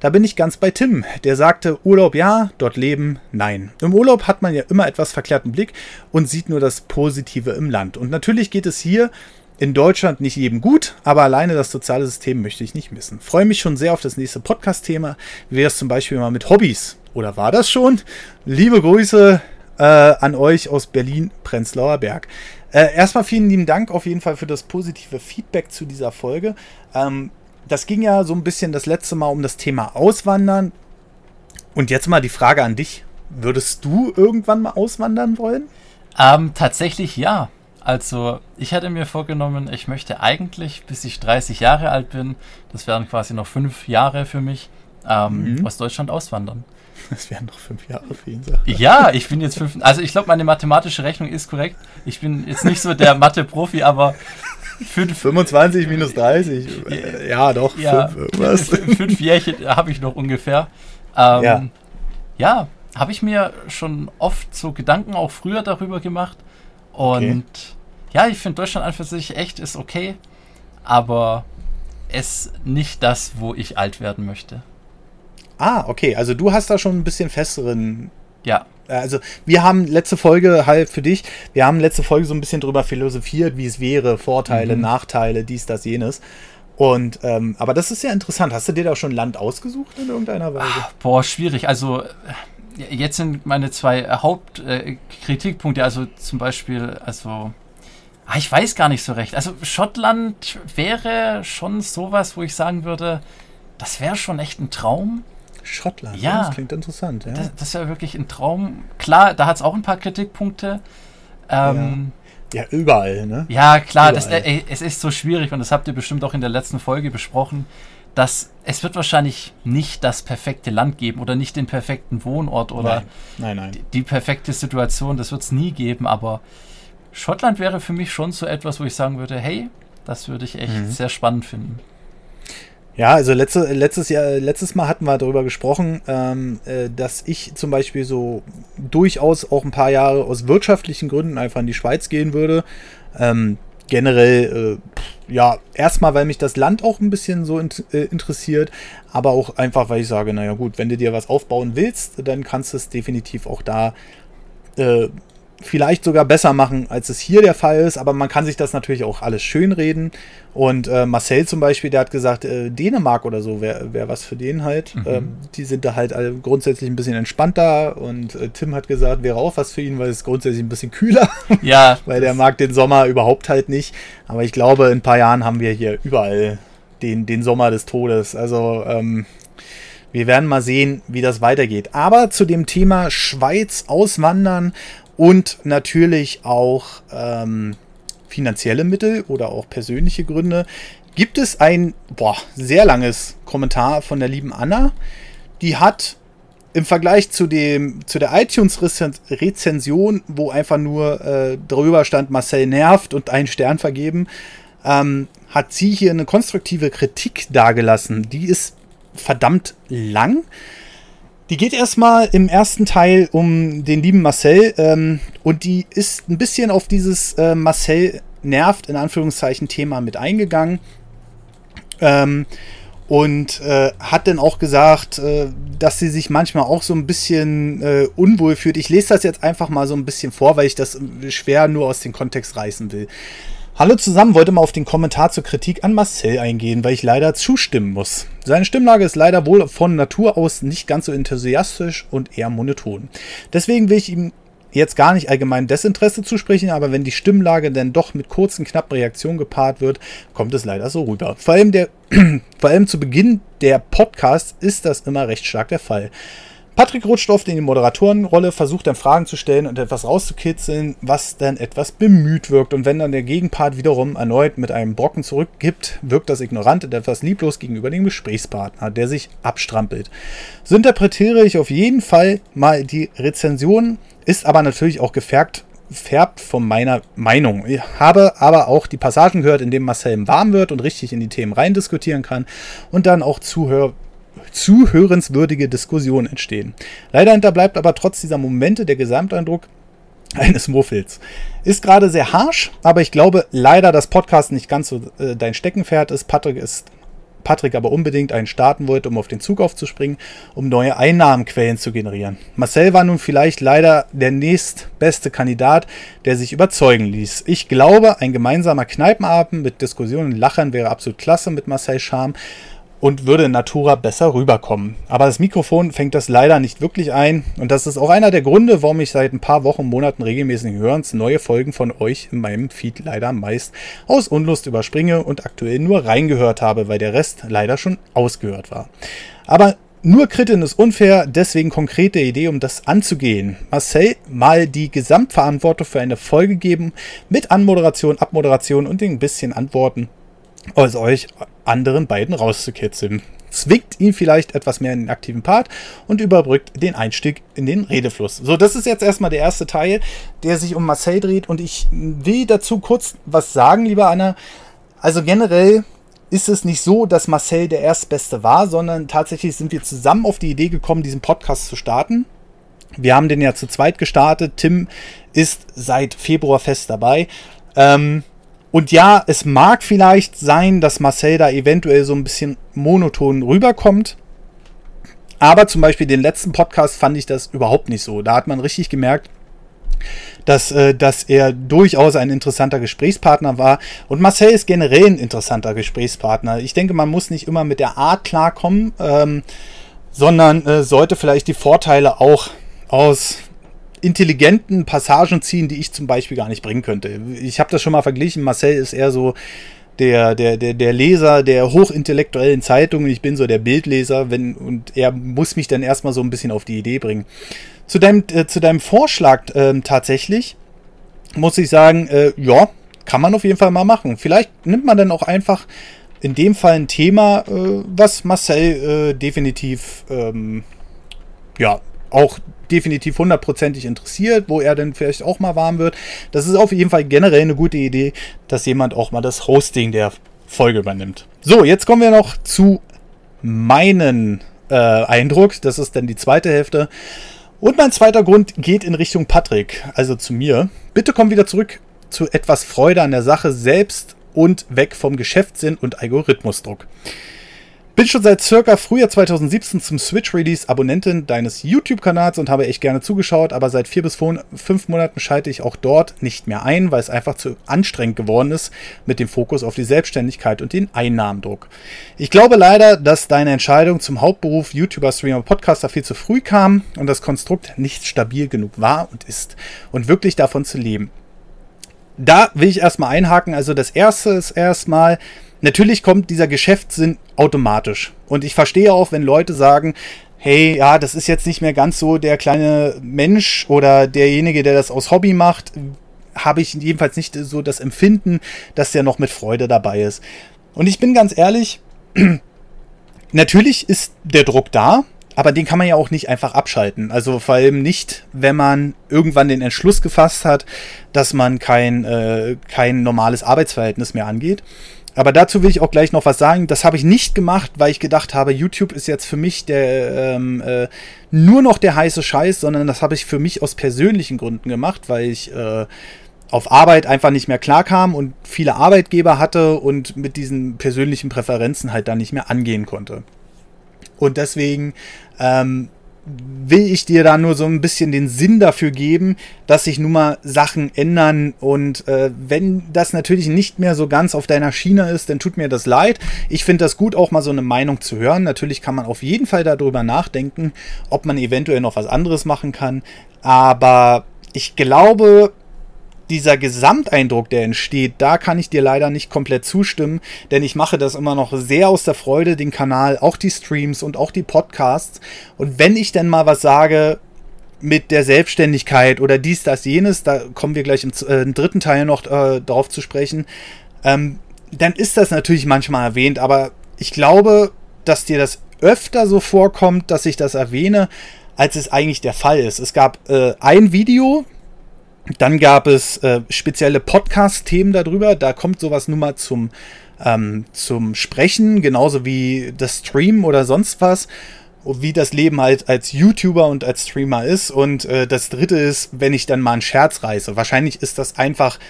Da bin ich ganz bei Tim. Der sagte, Urlaub ja, dort leben nein. Im Urlaub hat man ja immer etwas verklärten Blick und sieht nur das Positive im Land. Und natürlich geht es hier in Deutschland nicht jedem gut, aber alleine das soziale System möchte ich nicht missen. Freue mich schon sehr auf das nächste Podcast-Thema. Wäre es zum Beispiel mal mit Hobbys? Oder war das schon? Liebe Grüße äh, an euch aus Berlin-Prenzlauer Berg. Äh, erstmal vielen lieben Dank auf jeden Fall für das positive Feedback zu dieser Folge. Ähm, das ging ja so ein bisschen das letzte Mal um das Thema Auswandern. Und jetzt mal die Frage an dich. Würdest du irgendwann mal auswandern wollen? Ähm, tatsächlich ja. Also ich hatte mir vorgenommen, ich möchte eigentlich, bis ich 30 Jahre alt bin, das wären quasi noch fünf Jahre für mich, ähm, mhm. aus Deutschland auswandern. Das wären noch fünf Jahre für ihn. Ja, ich bin jetzt fünf. Also ich glaube, meine mathematische Rechnung ist korrekt. Ich bin jetzt nicht so der Mathe-Profi, aber fünf, 25 minus 30. Ja, doch. Ja, fünf, fünf Jährchen habe ich noch ungefähr. Ähm, ja, ja habe ich mir schon oft so Gedanken auch früher darüber gemacht. Und okay. ja, ich finde Deutschland an für sich echt ist okay, aber es nicht das, wo ich alt werden möchte. Ah, okay. Also du hast da schon ein bisschen festeren. Ja. Also wir haben letzte Folge halt für dich, wir haben letzte Folge so ein bisschen drüber philosophiert, wie es wäre, Vorteile, mhm. Nachteile, dies, das, jenes. Und ähm, aber das ist ja interessant. Hast du dir da schon Land ausgesucht in irgendeiner Weise? Ach, boah, schwierig. Also jetzt sind meine zwei Hauptkritikpunkte, äh, also zum Beispiel, also ah, ich weiß gar nicht so recht. Also Schottland wäre schon sowas, wo ich sagen würde, das wäre schon echt ein Traum. Schottland, ja, das klingt interessant. Ja. Das, das wäre wirklich ein Traum. Klar, da hat es auch ein paar Kritikpunkte. Ähm, ja. ja. überall, ne? Ja, klar. Das, äh, es ist so schwierig und das habt ihr bestimmt auch in der letzten Folge besprochen, dass es wird wahrscheinlich nicht das perfekte Land geben oder nicht den perfekten Wohnort oder nein, nein, nein. Die, die perfekte Situation, das wird es nie geben, aber Schottland wäre für mich schon so etwas, wo ich sagen würde, hey, das würde ich echt mhm. sehr spannend finden. Ja, also letzte, letztes Jahr, letztes Mal hatten wir darüber gesprochen, ähm, äh, dass ich zum Beispiel so durchaus auch ein paar Jahre aus wirtschaftlichen Gründen einfach in die Schweiz gehen würde. Ähm, generell, äh, ja, erstmal, weil mich das Land auch ein bisschen so in, äh, interessiert, aber auch einfach, weil ich sage, naja gut, wenn du dir was aufbauen willst, dann kannst du es definitiv auch da äh, vielleicht sogar besser machen, als es hier der Fall ist, aber man kann sich das natürlich auch alles schönreden. Und äh, Marcel zum Beispiel, der hat gesagt, äh, Dänemark oder so wäre wär was für den halt. Mhm. Ähm, die sind da halt alle grundsätzlich ein bisschen entspannter und äh, Tim hat gesagt, wäre auch was für ihn, weil es grundsätzlich ein bisschen kühler. Ja. weil der mag den Sommer überhaupt halt nicht. Aber ich glaube, in ein paar Jahren haben wir hier überall den, den Sommer des Todes. Also, ähm, wir werden mal sehen, wie das weitergeht. Aber zu dem Thema Schweiz auswandern und natürlich auch ähm, finanzielle Mittel oder auch persönliche Gründe. Gibt es ein boah, sehr langes Kommentar von der lieben Anna, die hat im Vergleich zu, dem, zu der iTunes-Rezension, wo einfach nur äh, drüber stand, Marcel nervt und einen Stern vergeben, ähm, hat sie hier eine konstruktive Kritik dargelassen. Die ist verdammt lang. Die geht erstmal im ersten Teil um den lieben Marcel ähm, und die ist ein bisschen auf dieses äh, Marcel nervt in Anführungszeichen Thema mit eingegangen. Ähm, und äh, hat dann auch gesagt, äh, dass sie sich manchmal auch so ein bisschen äh, unwohl fühlt. Ich lese das jetzt einfach mal so ein bisschen vor, weil ich das schwer nur aus dem Kontext reißen will. Hallo zusammen, wollte mal auf den Kommentar zur Kritik an Marcel eingehen, weil ich leider zustimmen muss. Seine Stimmlage ist leider wohl von Natur aus nicht ganz so enthusiastisch und eher monoton. Deswegen will ich ihm jetzt gar nicht allgemein Desinteresse zusprechen, aber wenn die Stimmlage dann doch mit kurzen, knappen Reaktionen gepaart wird, kommt es leider so rüber. Vor allem, der, vor allem zu Beginn der Podcasts ist das immer recht stark der Fall. Patrick rutscht oft in die Moderatorenrolle, versucht dann Fragen zu stellen und etwas rauszukitzeln, was dann etwas bemüht wirkt. Und wenn dann der Gegenpart wiederum erneut mit einem Brocken zurückgibt, wirkt das ignorant und etwas lieblos gegenüber dem Gesprächspartner, der sich abstrampelt. So interpretiere ich auf jeden Fall mal die Rezension, ist aber natürlich auch gefärbt färbt von meiner Meinung. Ich habe aber auch die Passagen gehört, in denen Marcel warm wird und richtig in die Themen rein diskutieren kann und dann auch zuhör zuhörenswürdige Diskussionen entstehen. Leider hinterbleibt aber trotz dieser Momente der Gesamteindruck eines Muffels. Ist gerade sehr harsh, aber ich glaube leider, dass Podcast nicht ganz so äh, dein Steckenpferd ist. Patrick ist Patrick aber unbedingt einen starten wollte, um auf den Zug aufzuspringen, um neue Einnahmenquellen zu generieren. Marcel war nun vielleicht leider der nächstbeste Kandidat, der sich überzeugen ließ. Ich glaube, ein gemeinsamer Kneipenabend mit Diskussionen und Lachern wäre absolut klasse mit Marcel Charme und würde in Natura besser rüberkommen. Aber das Mikrofon fängt das leider nicht wirklich ein und das ist auch einer der Gründe, warum ich seit ein paar Wochen, Monaten regelmäßigen Hörens neue Folgen von euch in meinem Feed leider meist aus Unlust überspringe und aktuell nur reingehört habe, weil der Rest leider schon ausgehört war. Aber nur Kritten ist unfair, deswegen konkrete Idee, um das anzugehen. Marcel mal die Gesamtverantwortung für eine Folge geben mit Anmoderation, Abmoderation und ein bisschen Antworten aus euch anderen beiden rauszukitzeln. Zwickt ihn vielleicht etwas mehr in den aktiven Part und überbrückt den Einstieg in den Redefluss. So, das ist jetzt erstmal der erste Teil, der sich um Marcel dreht und ich will dazu kurz was sagen, lieber Anna. Also generell ist es nicht so, dass Marcel der Erstbeste war, sondern tatsächlich sind wir zusammen auf die Idee gekommen, diesen Podcast zu starten. Wir haben den ja zu zweit gestartet. Tim ist seit Februar fest dabei. Ähm, und ja, es mag vielleicht sein, dass Marcel da eventuell so ein bisschen monoton rüberkommt. Aber zum Beispiel den letzten Podcast fand ich das überhaupt nicht so. Da hat man richtig gemerkt, dass, äh, dass er durchaus ein interessanter Gesprächspartner war. Und Marcel ist generell ein interessanter Gesprächspartner. Ich denke, man muss nicht immer mit der Art klarkommen, ähm, sondern äh, sollte vielleicht die Vorteile auch aus intelligenten Passagen ziehen, die ich zum Beispiel gar nicht bringen könnte. Ich habe das schon mal verglichen. Marcel ist eher so der, der, der, der Leser der hochintellektuellen Zeitungen. Ich bin so der Bildleser, wenn, und er muss mich dann erstmal so ein bisschen auf die Idee bringen. Zu deinem, äh, zu deinem Vorschlag äh, tatsächlich muss ich sagen, äh, ja, kann man auf jeden Fall mal machen. Vielleicht nimmt man dann auch einfach in dem Fall ein Thema, äh, was Marcel äh, definitiv ähm, ja auch definitiv hundertprozentig interessiert, wo er dann vielleicht auch mal warm wird. Das ist auf jeden Fall generell eine gute Idee, dass jemand auch mal das Hosting der Folge übernimmt. So, jetzt kommen wir noch zu meinen äh, Eindruck. Das ist dann die zweite Hälfte. Und mein zweiter Grund geht in Richtung Patrick, also zu mir. Bitte komm wieder zurück zu etwas Freude an der Sache selbst und weg vom Geschäftssinn und Algorithmusdruck. Bin schon seit circa Frühjahr 2017 zum Switch-Release Abonnentin deines YouTube-Kanals und habe echt gerne zugeschaut, aber seit vier bis fünf Monaten schalte ich auch dort nicht mehr ein, weil es einfach zu anstrengend geworden ist mit dem Fokus auf die Selbstständigkeit und den Einnahmendruck. Ich glaube leider, dass deine Entscheidung zum Hauptberuf YouTuber, Streamer, Podcaster viel zu früh kam und das Konstrukt nicht stabil genug war und ist und wirklich davon zu leben. Da will ich erstmal einhaken. Also das erste ist erstmal, natürlich kommt dieser Geschäftssinn automatisch. Und ich verstehe auch, wenn Leute sagen, hey, ja, das ist jetzt nicht mehr ganz so der kleine Mensch oder derjenige, der das aus Hobby macht, habe ich jedenfalls nicht so das Empfinden, dass der noch mit Freude dabei ist. Und ich bin ganz ehrlich, natürlich ist der Druck da, aber den kann man ja auch nicht einfach abschalten. Also vor allem nicht, wenn man irgendwann den Entschluss gefasst hat, dass man kein, äh, kein normales Arbeitsverhältnis mehr angeht. Aber dazu will ich auch gleich noch was sagen. Das habe ich nicht gemacht, weil ich gedacht habe, YouTube ist jetzt für mich der ähm, äh, nur noch der heiße Scheiß, sondern das habe ich für mich aus persönlichen Gründen gemacht, weil ich äh, auf Arbeit einfach nicht mehr klarkam und viele Arbeitgeber hatte und mit diesen persönlichen Präferenzen halt dann nicht mehr angehen konnte. Und deswegen ähm, will ich dir da nur so ein bisschen den Sinn dafür geben, dass sich nun mal Sachen ändern. Und äh, wenn das natürlich nicht mehr so ganz auf deiner Schiene ist, dann tut mir das leid. Ich finde das gut, auch mal so eine Meinung zu hören. Natürlich kann man auf jeden Fall darüber nachdenken, ob man eventuell noch was anderes machen kann. Aber ich glaube, dieser Gesamteindruck, der entsteht, da kann ich dir leider nicht komplett zustimmen, denn ich mache das immer noch sehr aus der Freude, den Kanal, auch die Streams und auch die Podcasts. Und wenn ich denn mal was sage mit der Selbstständigkeit oder dies, das, jenes, da kommen wir gleich im, äh, im dritten Teil noch äh, darauf zu sprechen, ähm, dann ist das natürlich manchmal erwähnt, aber ich glaube, dass dir das öfter so vorkommt, dass ich das erwähne, als es eigentlich der Fall ist. Es gab äh, ein Video, dann gab es äh, spezielle Podcast-Themen darüber. Da kommt sowas nun mal zum, ähm, zum Sprechen, genauso wie das Stream oder sonst was. Wie das Leben halt als YouTuber und als Streamer ist. Und äh, das dritte ist, wenn ich dann mal einen Scherz reiße. Wahrscheinlich ist das einfach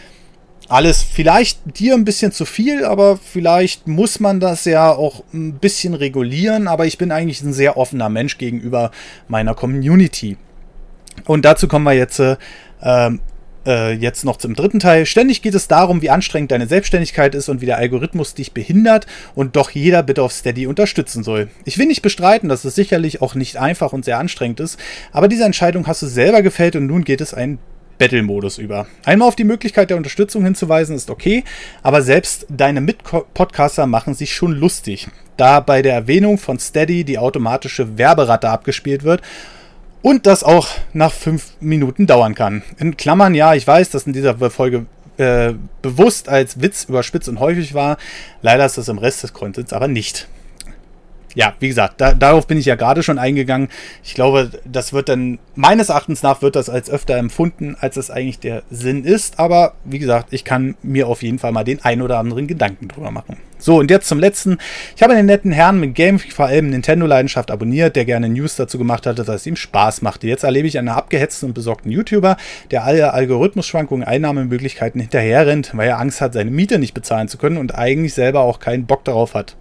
alles vielleicht dir ein bisschen zu viel, aber vielleicht muss man das ja auch ein bisschen regulieren. Aber ich bin eigentlich ein sehr offener Mensch gegenüber meiner Community. Und dazu kommen wir jetzt äh, ähm, äh, jetzt noch zum dritten Teil. Ständig geht es darum, wie anstrengend deine Selbstständigkeit ist und wie der Algorithmus dich behindert und doch jeder bitte auf Steady unterstützen soll. Ich will nicht bestreiten, dass es sicherlich auch nicht einfach und sehr anstrengend ist, aber diese Entscheidung hast du selber gefällt und nun geht es einen Battle-Modus über. Einmal auf die Möglichkeit der Unterstützung hinzuweisen ist okay, aber selbst deine Mit-Podcaster machen sich schon lustig, da bei der Erwähnung von Steady die automatische Werberatte abgespielt wird und das auch nach fünf Minuten dauern kann. In Klammern, ja, ich weiß, dass in dieser Folge äh, bewusst als Witz überspitzt und häufig war. Leider ist das im Rest des Contents aber nicht ja, wie gesagt, da, darauf bin ich ja gerade schon eingegangen. Ich glaube, das wird dann, meines Erachtens nach, wird das als öfter empfunden, als es eigentlich der Sinn ist. Aber wie gesagt, ich kann mir auf jeden Fall mal den ein oder anderen Gedanken drüber machen. So, und jetzt zum letzten. Ich habe den netten Herrn mit Game, vor allem Nintendo-Leidenschaft abonniert, der gerne News dazu gemacht hatte, dass es ihm Spaß machte. Jetzt erlebe ich einen abgehetzten und besorgten YouTuber, der alle Algorithmusschwankungen, Einnahmemöglichkeiten hinterherrennt, weil er Angst hat, seine Miete nicht bezahlen zu können und eigentlich selber auch keinen Bock darauf hat.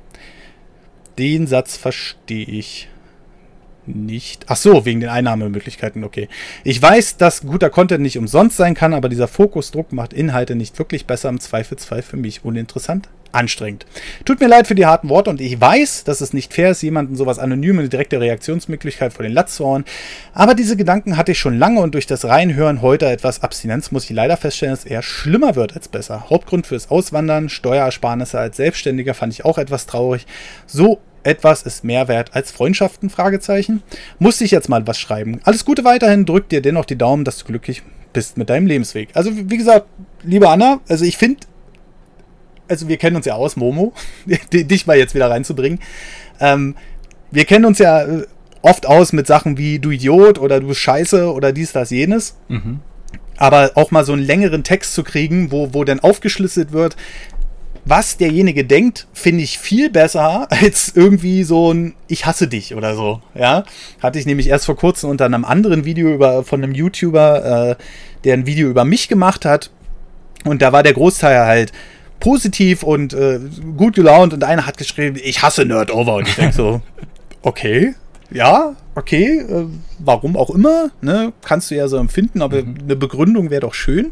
Den Satz verstehe ich. nicht. Ach so, wegen den Einnahmemöglichkeiten, okay. Ich weiß, dass guter Content nicht umsonst sein kann, aber dieser Fokusdruck macht Inhalte nicht wirklich besser, im Zweifelsfall für mich uninteressant, anstrengend. Tut mir leid für die harten Worte und ich weiß, dass es nicht fair ist, jemanden sowas anonym eine direkte Reaktionsmöglichkeit vor den Latz zu hauen, aber diese Gedanken hatte ich schon lange und durch das Reinhören heute etwas Abstinenz muss ich leider feststellen, dass es eher schlimmer wird als besser. Hauptgrund fürs Auswandern, Steuersparnisse als Selbstständiger fand ich auch etwas traurig. So etwas ist mehr wert als Freundschaften? Fragezeichen. Musste ich jetzt mal was schreiben. Alles Gute weiterhin, drück dir dennoch die Daumen, dass du glücklich bist mit deinem Lebensweg. Also, wie gesagt, liebe Anna, also ich finde, also wir kennen uns ja aus, Momo, dich mal jetzt wieder reinzubringen. Ähm, wir kennen uns ja äh, oft aus mit Sachen wie du Idiot oder du Scheiße oder dies, das, jenes. Mhm. Aber auch mal so einen längeren Text zu kriegen, wo, wo dann aufgeschlüsselt wird, was derjenige denkt, finde ich viel besser als irgendwie so ein Ich hasse dich oder so. Ja, hatte ich nämlich erst vor kurzem unter einem anderen Video über, von einem YouTuber, äh, der ein Video über mich gemacht hat. Und da war der Großteil halt positiv und äh, gut gelaunt und einer hat geschrieben, ich hasse Nerd Over. Und ich denke so, okay, ja, okay, äh, warum auch immer, ne? Kannst du ja so empfinden, aber mhm. eine Begründung wäre doch schön.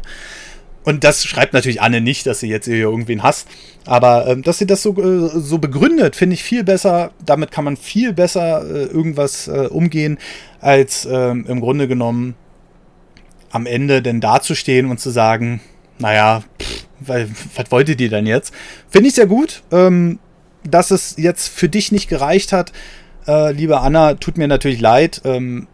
Und das schreibt natürlich Anne nicht, dass sie jetzt hier irgendwen hasst. Aber ähm, dass sie das so, äh, so begründet, finde ich viel besser. Damit kann man viel besser äh, irgendwas äh, umgehen, als ähm, im Grunde genommen am Ende denn dazustehen und zu sagen, naja, pff, was wolltet ihr denn jetzt? Finde ich sehr gut. Ähm, dass es jetzt für dich nicht gereicht hat, äh, liebe Anna, tut mir natürlich leid. Ähm,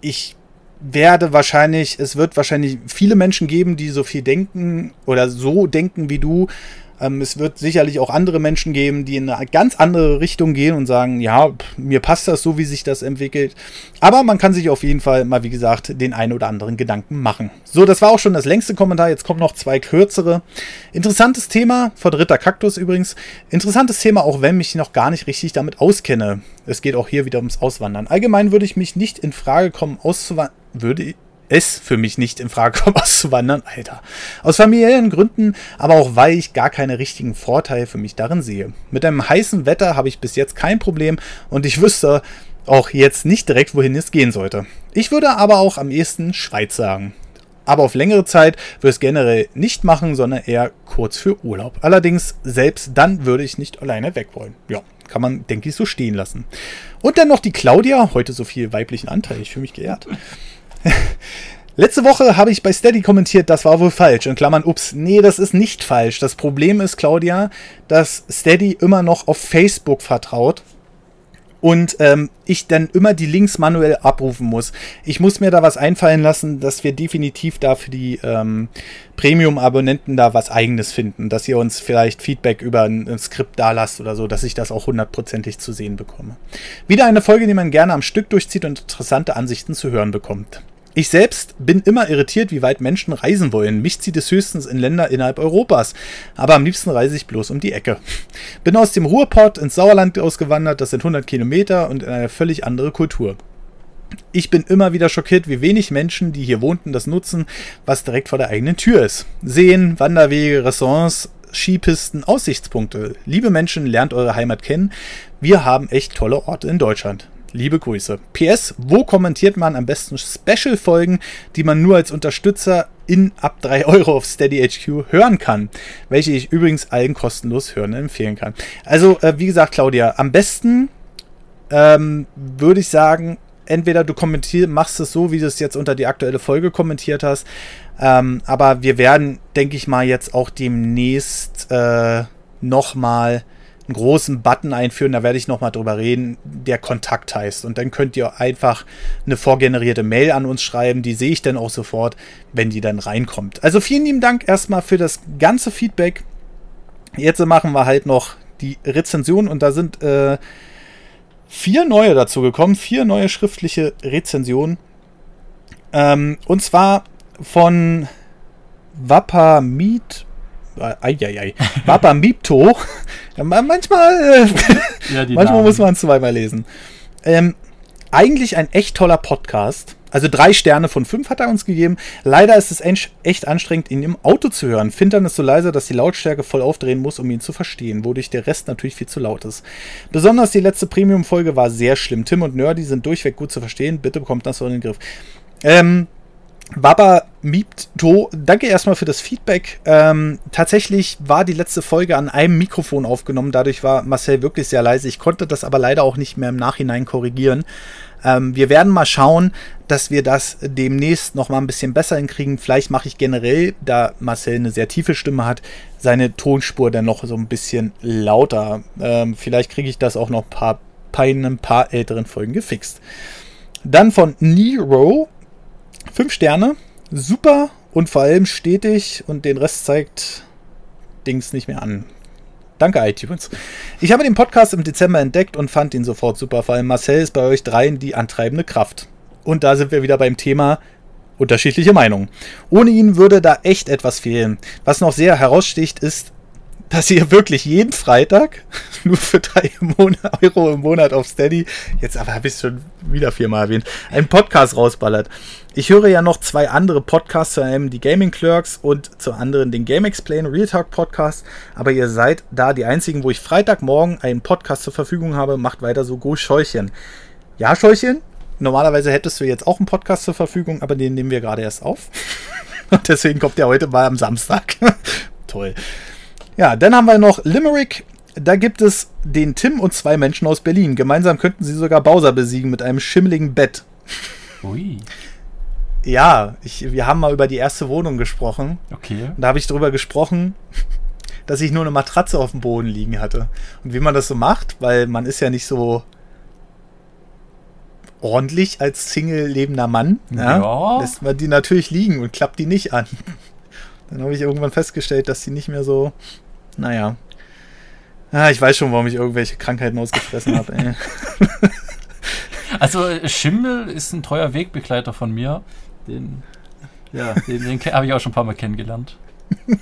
ich werde wahrscheinlich, es wird wahrscheinlich viele Menschen geben, die so viel denken oder so denken wie du. Ähm, es wird sicherlich auch andere Menschen geben, die in eine ganz andere Richtung gehen und sagen, ja, mir passt das so, wie sich das entwickelt. Aber man kann sich auf jeden Fall mal, wie gesagt, den einen oder anderen Gedanken machen. So, das war auch schon das längste Kommentar. Jetzt kommen noch zwei kürzere. Interessantes Thema, von Ritter Kaktus übrigens. Interessantes Thema, auch wenn mich noch gar nicht richtig damit auskenne. Es geht auch hier wieder ums Auswandern. Allgemein würde ich mich nicht in Frage kommen, auszuwandern. Würde es für mich nicht in Frage kommt, auszuwandern, Alter. Aus familiären Gründen, aber auch weil ich gar keine richtigen Vorteile für mich darin sehe. Mit einem heißen Wetter habe ich bis jetzt kein Problem und ich wüsste auch jetzt nicht direkt, wohin es gehen sollte. Ich würde aber auch am ehesten Schweiz sagen. Aber auf längere Zeit würde ich es generell nicht machen, sondern eher kurz für Urlaub. Allerdings, selbst dann würde ich nicht alleine weg wollen. Ja, kann man, denke ich, so stehen lassen. Und dann noch die Claudia, heute so viel weiblichen Anteil, ich fühle mich geehrt. Letzte Woche habe ich bei Steady kommentiert, das war wohl falsch. In Klammern, ups, nee, das ist nicht falsch. Das Problem ist, Claudia, dass Steady immer noch auf Facebook vertraut und ähm, ich dann immer die Links manuell abrufen muss. Ich muss mir da was einfallen lassen, dass wir definitiv da für die ähm, Premium-Abonnenten da was eigenes finden, dass ihr uns vielleicht Feedback über ein, ein Skript da lasst oder so, dass ich das auch hundertprozentig zu sehen bekomme. Wieder eine Folge, die man gerne am Stück durchzieht und interessante Ansichten zu hören bekommt. Ich selbst bin immer irritiert, wie weit Menschen reisen wollen. Mich zieht es höchstens in Länder innerhalb Europas. Aber am liebsten reise ich bloß um die Ecke. Bin aus dem Ruhrpott ins Sauerland ausgewandert, das sind 100 Kilometer und in eine völlig andere Kultur. Ich bin immer wieder schockiert, wie wenig Menschen, die hier wohnten, das nutzen, was direkt vor der eigenen Tür ist. Seen, Wanderwege, Restaurants, Skipisten, Aussichtspunkte. Liebe Menschen, lernt eure Heimat kennen. Wir haben echt tolle Orte in Deutschland. Liebe Grüße. PS, wo kommentiert man am besten Special-Folgen, die man nur als Unterstützer in ab 3 Euro auf Steady HQ hören kann? Welche ich übrigens allen kostenlos hören empfehlen kann. Also, äh, wie gesagt, Claudia, am besten ähm, würde ich sagen, entweder du kommentierst, machst es so, wie du es jetzt unter die aktuelle Folge kommentiert hast. Ähm, aber wir werden, denke ich mal, jetzt auch demnächst äh, nochmal einen großen Button einführen, da werde ich nochmal drüber reden, der Kontakt heißt. Und dann könnt ihr einfach eine vorgenerierte Mail an uns schreiben, die sehe ich dann auch sofort, wenn die dann reinkommt. Also vielen lieben Dank erstmal für das ganze Feedback. Jetzt machen wir halt noch die Rezension und da sind äh, vier neue dazu gekommen, vier neue schriftliche Rezensionen. Ähm, und zwar von Wapamit Eieiei. Baba Mipto. Manchmal, äh, ja, manchmal muss man es zweimal lesen. Ähm, eigentlich ein echt toller Podcast. Also drei Sterne von fünf hat er uns gegeben. Leider ist es echt anstrengend, ihn im Auto zu hören. Fintern ist so leise, dass die Lautstärke voll aufdrehen muss, um ihn zu verstehen, wodurch der Rest natürlich viel zu laut ist. Besonders die letzte Premium-Folge war sehr schlimm. Tim und Nerdy sind durchweg gut zu verstehen. Bitte bekommt das so in den Griff. Ähm, Baba Miepto, danke erstmal für das Feedback. Ähm, tatsächlich war die letzte Folge an einem Mikrofon aufgenommen, dadurch war Marcel wirklich sehr leise. Ich konnte das aber leider auch nicht mehr im Nachhinein korrigieren. Ähm, wir werden mal schauen, dass wir das demnächst noch mal ein bisschen besser hinkriegen. Vielleicht mache ich generell, da Marcel eine sehr tiefe Stimme hat, seine Tonspur dann noch so ein bisschen lauter. Ähm, vielleicht kriege ich das auch noch ein paar, bei ein paar älteren Folgen gefixt. Dann von Nero Fünf Sterne, super und vor allem stetig und den Rest zeigt Dings nicht mehr an. Danke, iTunes. Ich habe den Podcast im Dezember entdeckt und fand ihn sofort super. Vor allem Marcel ist bei euch dreien die antreibende Kraft. Und da sind wir wieder beim Thema unterschiedliche Meinungen. Ohne ihn würde da echt etwas fehlen. Was noch sehr heraussticht, ist, dass ihr wirklich jeden Freitag nur für drei Euro im Monat auf Steady, jetzt aber habe ich es schon wieder viermal erwähnt, einen Podcast rausballert. Ich höre ja noch zwei andere Podcasts, zu einem die Gaming Clerks und zu anderen den Game Explain Real Talk Podcast, aber ihr seid da die einzigen, wo ich Freitagmorgen einen Podcast zur Verfügung habe. Macht weiter so, go Scheuchen. Ja, Scheuchen, normalerweise hättest du jetzt auch einen Podcast zur Verfügung, aber den nehmen wir gerade erst auf. Und deswegen kommt der heute mal am Samstag. Toll. Ja, dann haben wir noch Limerick. Da gibt es den Tim und zwei Menschen aus Berlin. Gemeinsam könnten sie sogar Bowser besiegen mit einem schimmeligen Bett. Ui. Ja, ich, wir haben mal über die erste Wohnung gesprochen. Okay. Und da habe ich darüber gesprochen, dass ich nur eine Matratze auf dem Boden liegen hatte. Und wie man das so macht, weil man ist ja nicht so ordentlich als Single lebender Mann. Ja. ja. Lässt man die natürlich liegen und klappt die nicht an. Dann habe ich irgendwann festgestellt, dass sie nicht mehr so naja. Ah, ich weiß schon, warum ich irgendwelche Krankheiten ausgefressen habe. also Schimmel ist ein treuer Wegbegleiter von mir. Den, ja, den, den habe ich auch schon ein paar Mal kennengelernt.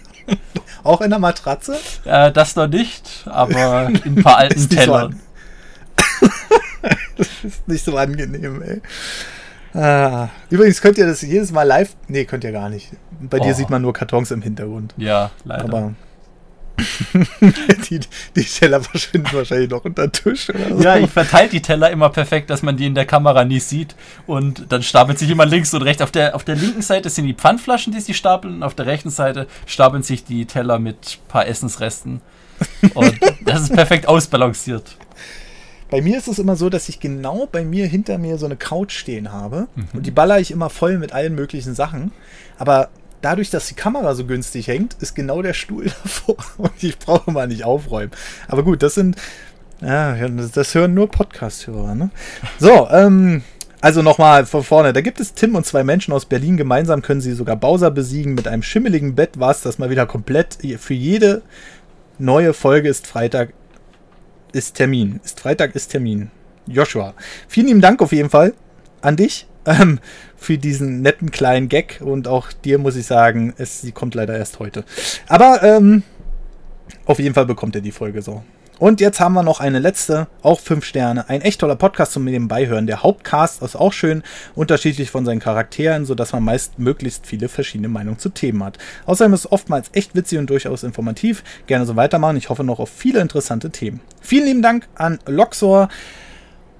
auch in der Matratze? Äh, das noch nicht, aber in ein paar alten Tellern. So das ist nicht so angenehm, ey. Ah, übrigens könnt ihr das jedes Mal live. Nee, könnt ihr gar nicht. Bei oh. dir sieht man nur Kartons im Hintergrund. Ja, leider. Aber die, die, Teller verschwinden wahrscheinlich noch unter den Tisch oder so. Ja, ich verteile die Teller immer perfekt, dass man die in der Kamera nie sieht. Und dann stapelt sich immer links und rechts. Auf der, auf der linken Seite sind die Pfandflaschen, die sie stapeln. Und auf der rechten Seite stapeln sich die Teller mit ein paar Essensresten. Und das ist perfekt ausbalanciert. Bei mir ist es immer so, dass ich genau bei mir hinter mir so eine Couch stehen habe. Mhm. Und die baller ich immer voll mit allen möglichen Sachen. Aber dadurch, dass die Kamera so günstig hängt, ist genau der Stuhl davor und ich brauche mal nicht aufräumen. Aber gut, das sind, ja, das hören nur Podcast-Hörer, ne? So, ähm, also nochmal von vorne. Da gibt es Tim und zwei Menschen aus Berlin. Gemeinsam können sie sogar Bowser besiegen. Mit einem schimmeligen Bett war es das mal wieder komplett. Für jede neue Folge ist Freitag ist Termin. Ist Freitag ist Termin. Joshua. Vielen lieben Dank auf jeden Fall an dich ähm, für diesen netten kleinen Gag. Und auch dir muss ich sagen, es, sie kommt leider erst heute. Aber ähm, auf jeden Fall bekommt er die Folge so. Und jetzt haben wir noch eine letzte, auch fünf Sterne. Ein echt toller Podcast zum Nebenbeihören. Der Hauptcast ist auch schön, unterschiedlich von seinen Charakteren, sodass man meist möglichst viele verschiedene Meinungen zu Themen hat. Außerdem ist es oftmals echt witzig und durchaus informativ. Gerne so weitermachen. Ich hoffe noch auf viele interessante Themen. Vielen lieben Dank an Loxor.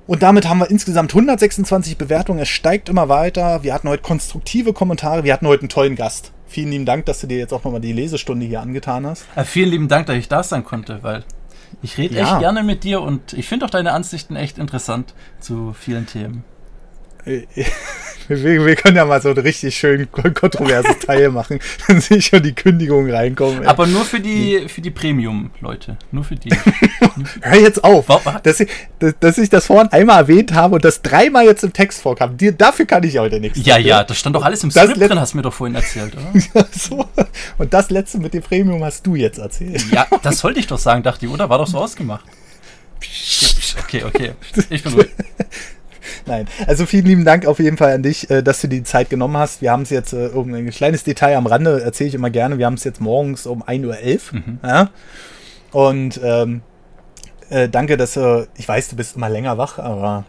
Und damit haben wir insgesamt 126 Bewertungen. Es steigt immer weiter. Wir hatten heute konstruktive Kommentare. Wir hatten heute einen tollen Gast. Vielen lieben Dank, dass du dir jetzt auch nochmal die Lesestunde hier angetan hast. Ja, vielen lieben Dank, dass ich da sein konnte, weil ich rede ja. echt gerne mit dir und ich finde auch deine Ansichten echt interessant zu vielen Themen. Wir, wir, können ja mal so ein richtig schön kontroverses Teil machen, wenn sich schon die Kündigungen reinkommen. Ey. Aber nur für die, für die Premium-Leute. Nur für die. Hör jetzt auf, dass ich, dass ich das vorhin einmal erwähnt habe und das dreimal jetzt im Text vorkam. Dir, dafür kann ich heute nichts. Ja, ja, das stand doch alles im das Skript drin, hast du mir doch vorhin erzählt, oder? ja, so. Und das letzte mit dem Premium hast du jetzt erzählt. Ja, das sollte ich doch sagen, dachte ich, oder? War doch so ausgemacht. Okay, okay. Ich bin ruhig. Nein, also vielen lieben Dank auf jeden Fall an dich, äh, dass du die Zeit genommen hast. Wir haben es jetzt, äh, um ein kleines Detail am Rande erzähle ich immer gerne, wir haben es jetzt morgens um 1.11 Uhr. Mhm. Ja? Und ähm, äh, danke, dass du, ich weiß, du bist immer länger wach, aber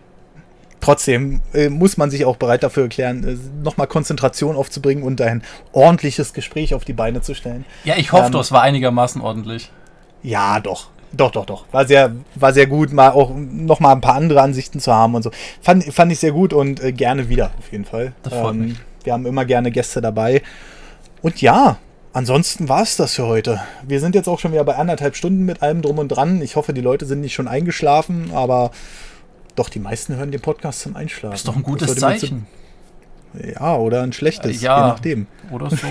trotzdem äh, muss man sich auch bereit dafür erklären, äh, nochmal Konzentration aufzubringen und ein ordentliches Gespräch auf die Beine zu stellen. Ja, ich hoffe, ähm, das war einigermaßen ordentlich. Ja, doch. Doch, doch, doch. War sehr, war sehr gut, mal auch noch mal ein paar andere Ansichten zu haben und so. Fand, fand ich sehr gut und äh, gerne wieder, auf jeden Fall. Das freut ähm, mich. Wir haben immer gerne Gäste dabei. Und ja, ansonsten war es das für heute. Wir sind jetzt auch schon wieder bei anderthalb Stunden mit allem drum und dran. Ich hoffe, die Leute sind nicht schon eingeschlafen, aber doch, die meisten hören den Podcast zum Einschlafen. Das ist doch ein gutes Zeichen. Ja, oder ein schlechtes, ja, je nachdem. Oder so.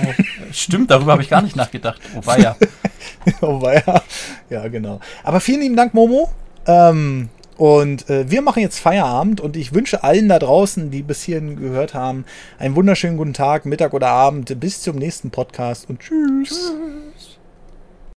Stimmt, darüber habe ich gar nicht nachgedacht. Oh weia. oh weia. Ja, genau. Aber vielen lieben Dank, Momo. Ähm, und äh, wir machen jetzt Feierabend und ich wünsche allen da draußen, die bis hierhin gehört haben, einen wunderschönen guten Tag, Mittag oder Abend. Bis zum nächsten Podcast und tschüss. tschüss.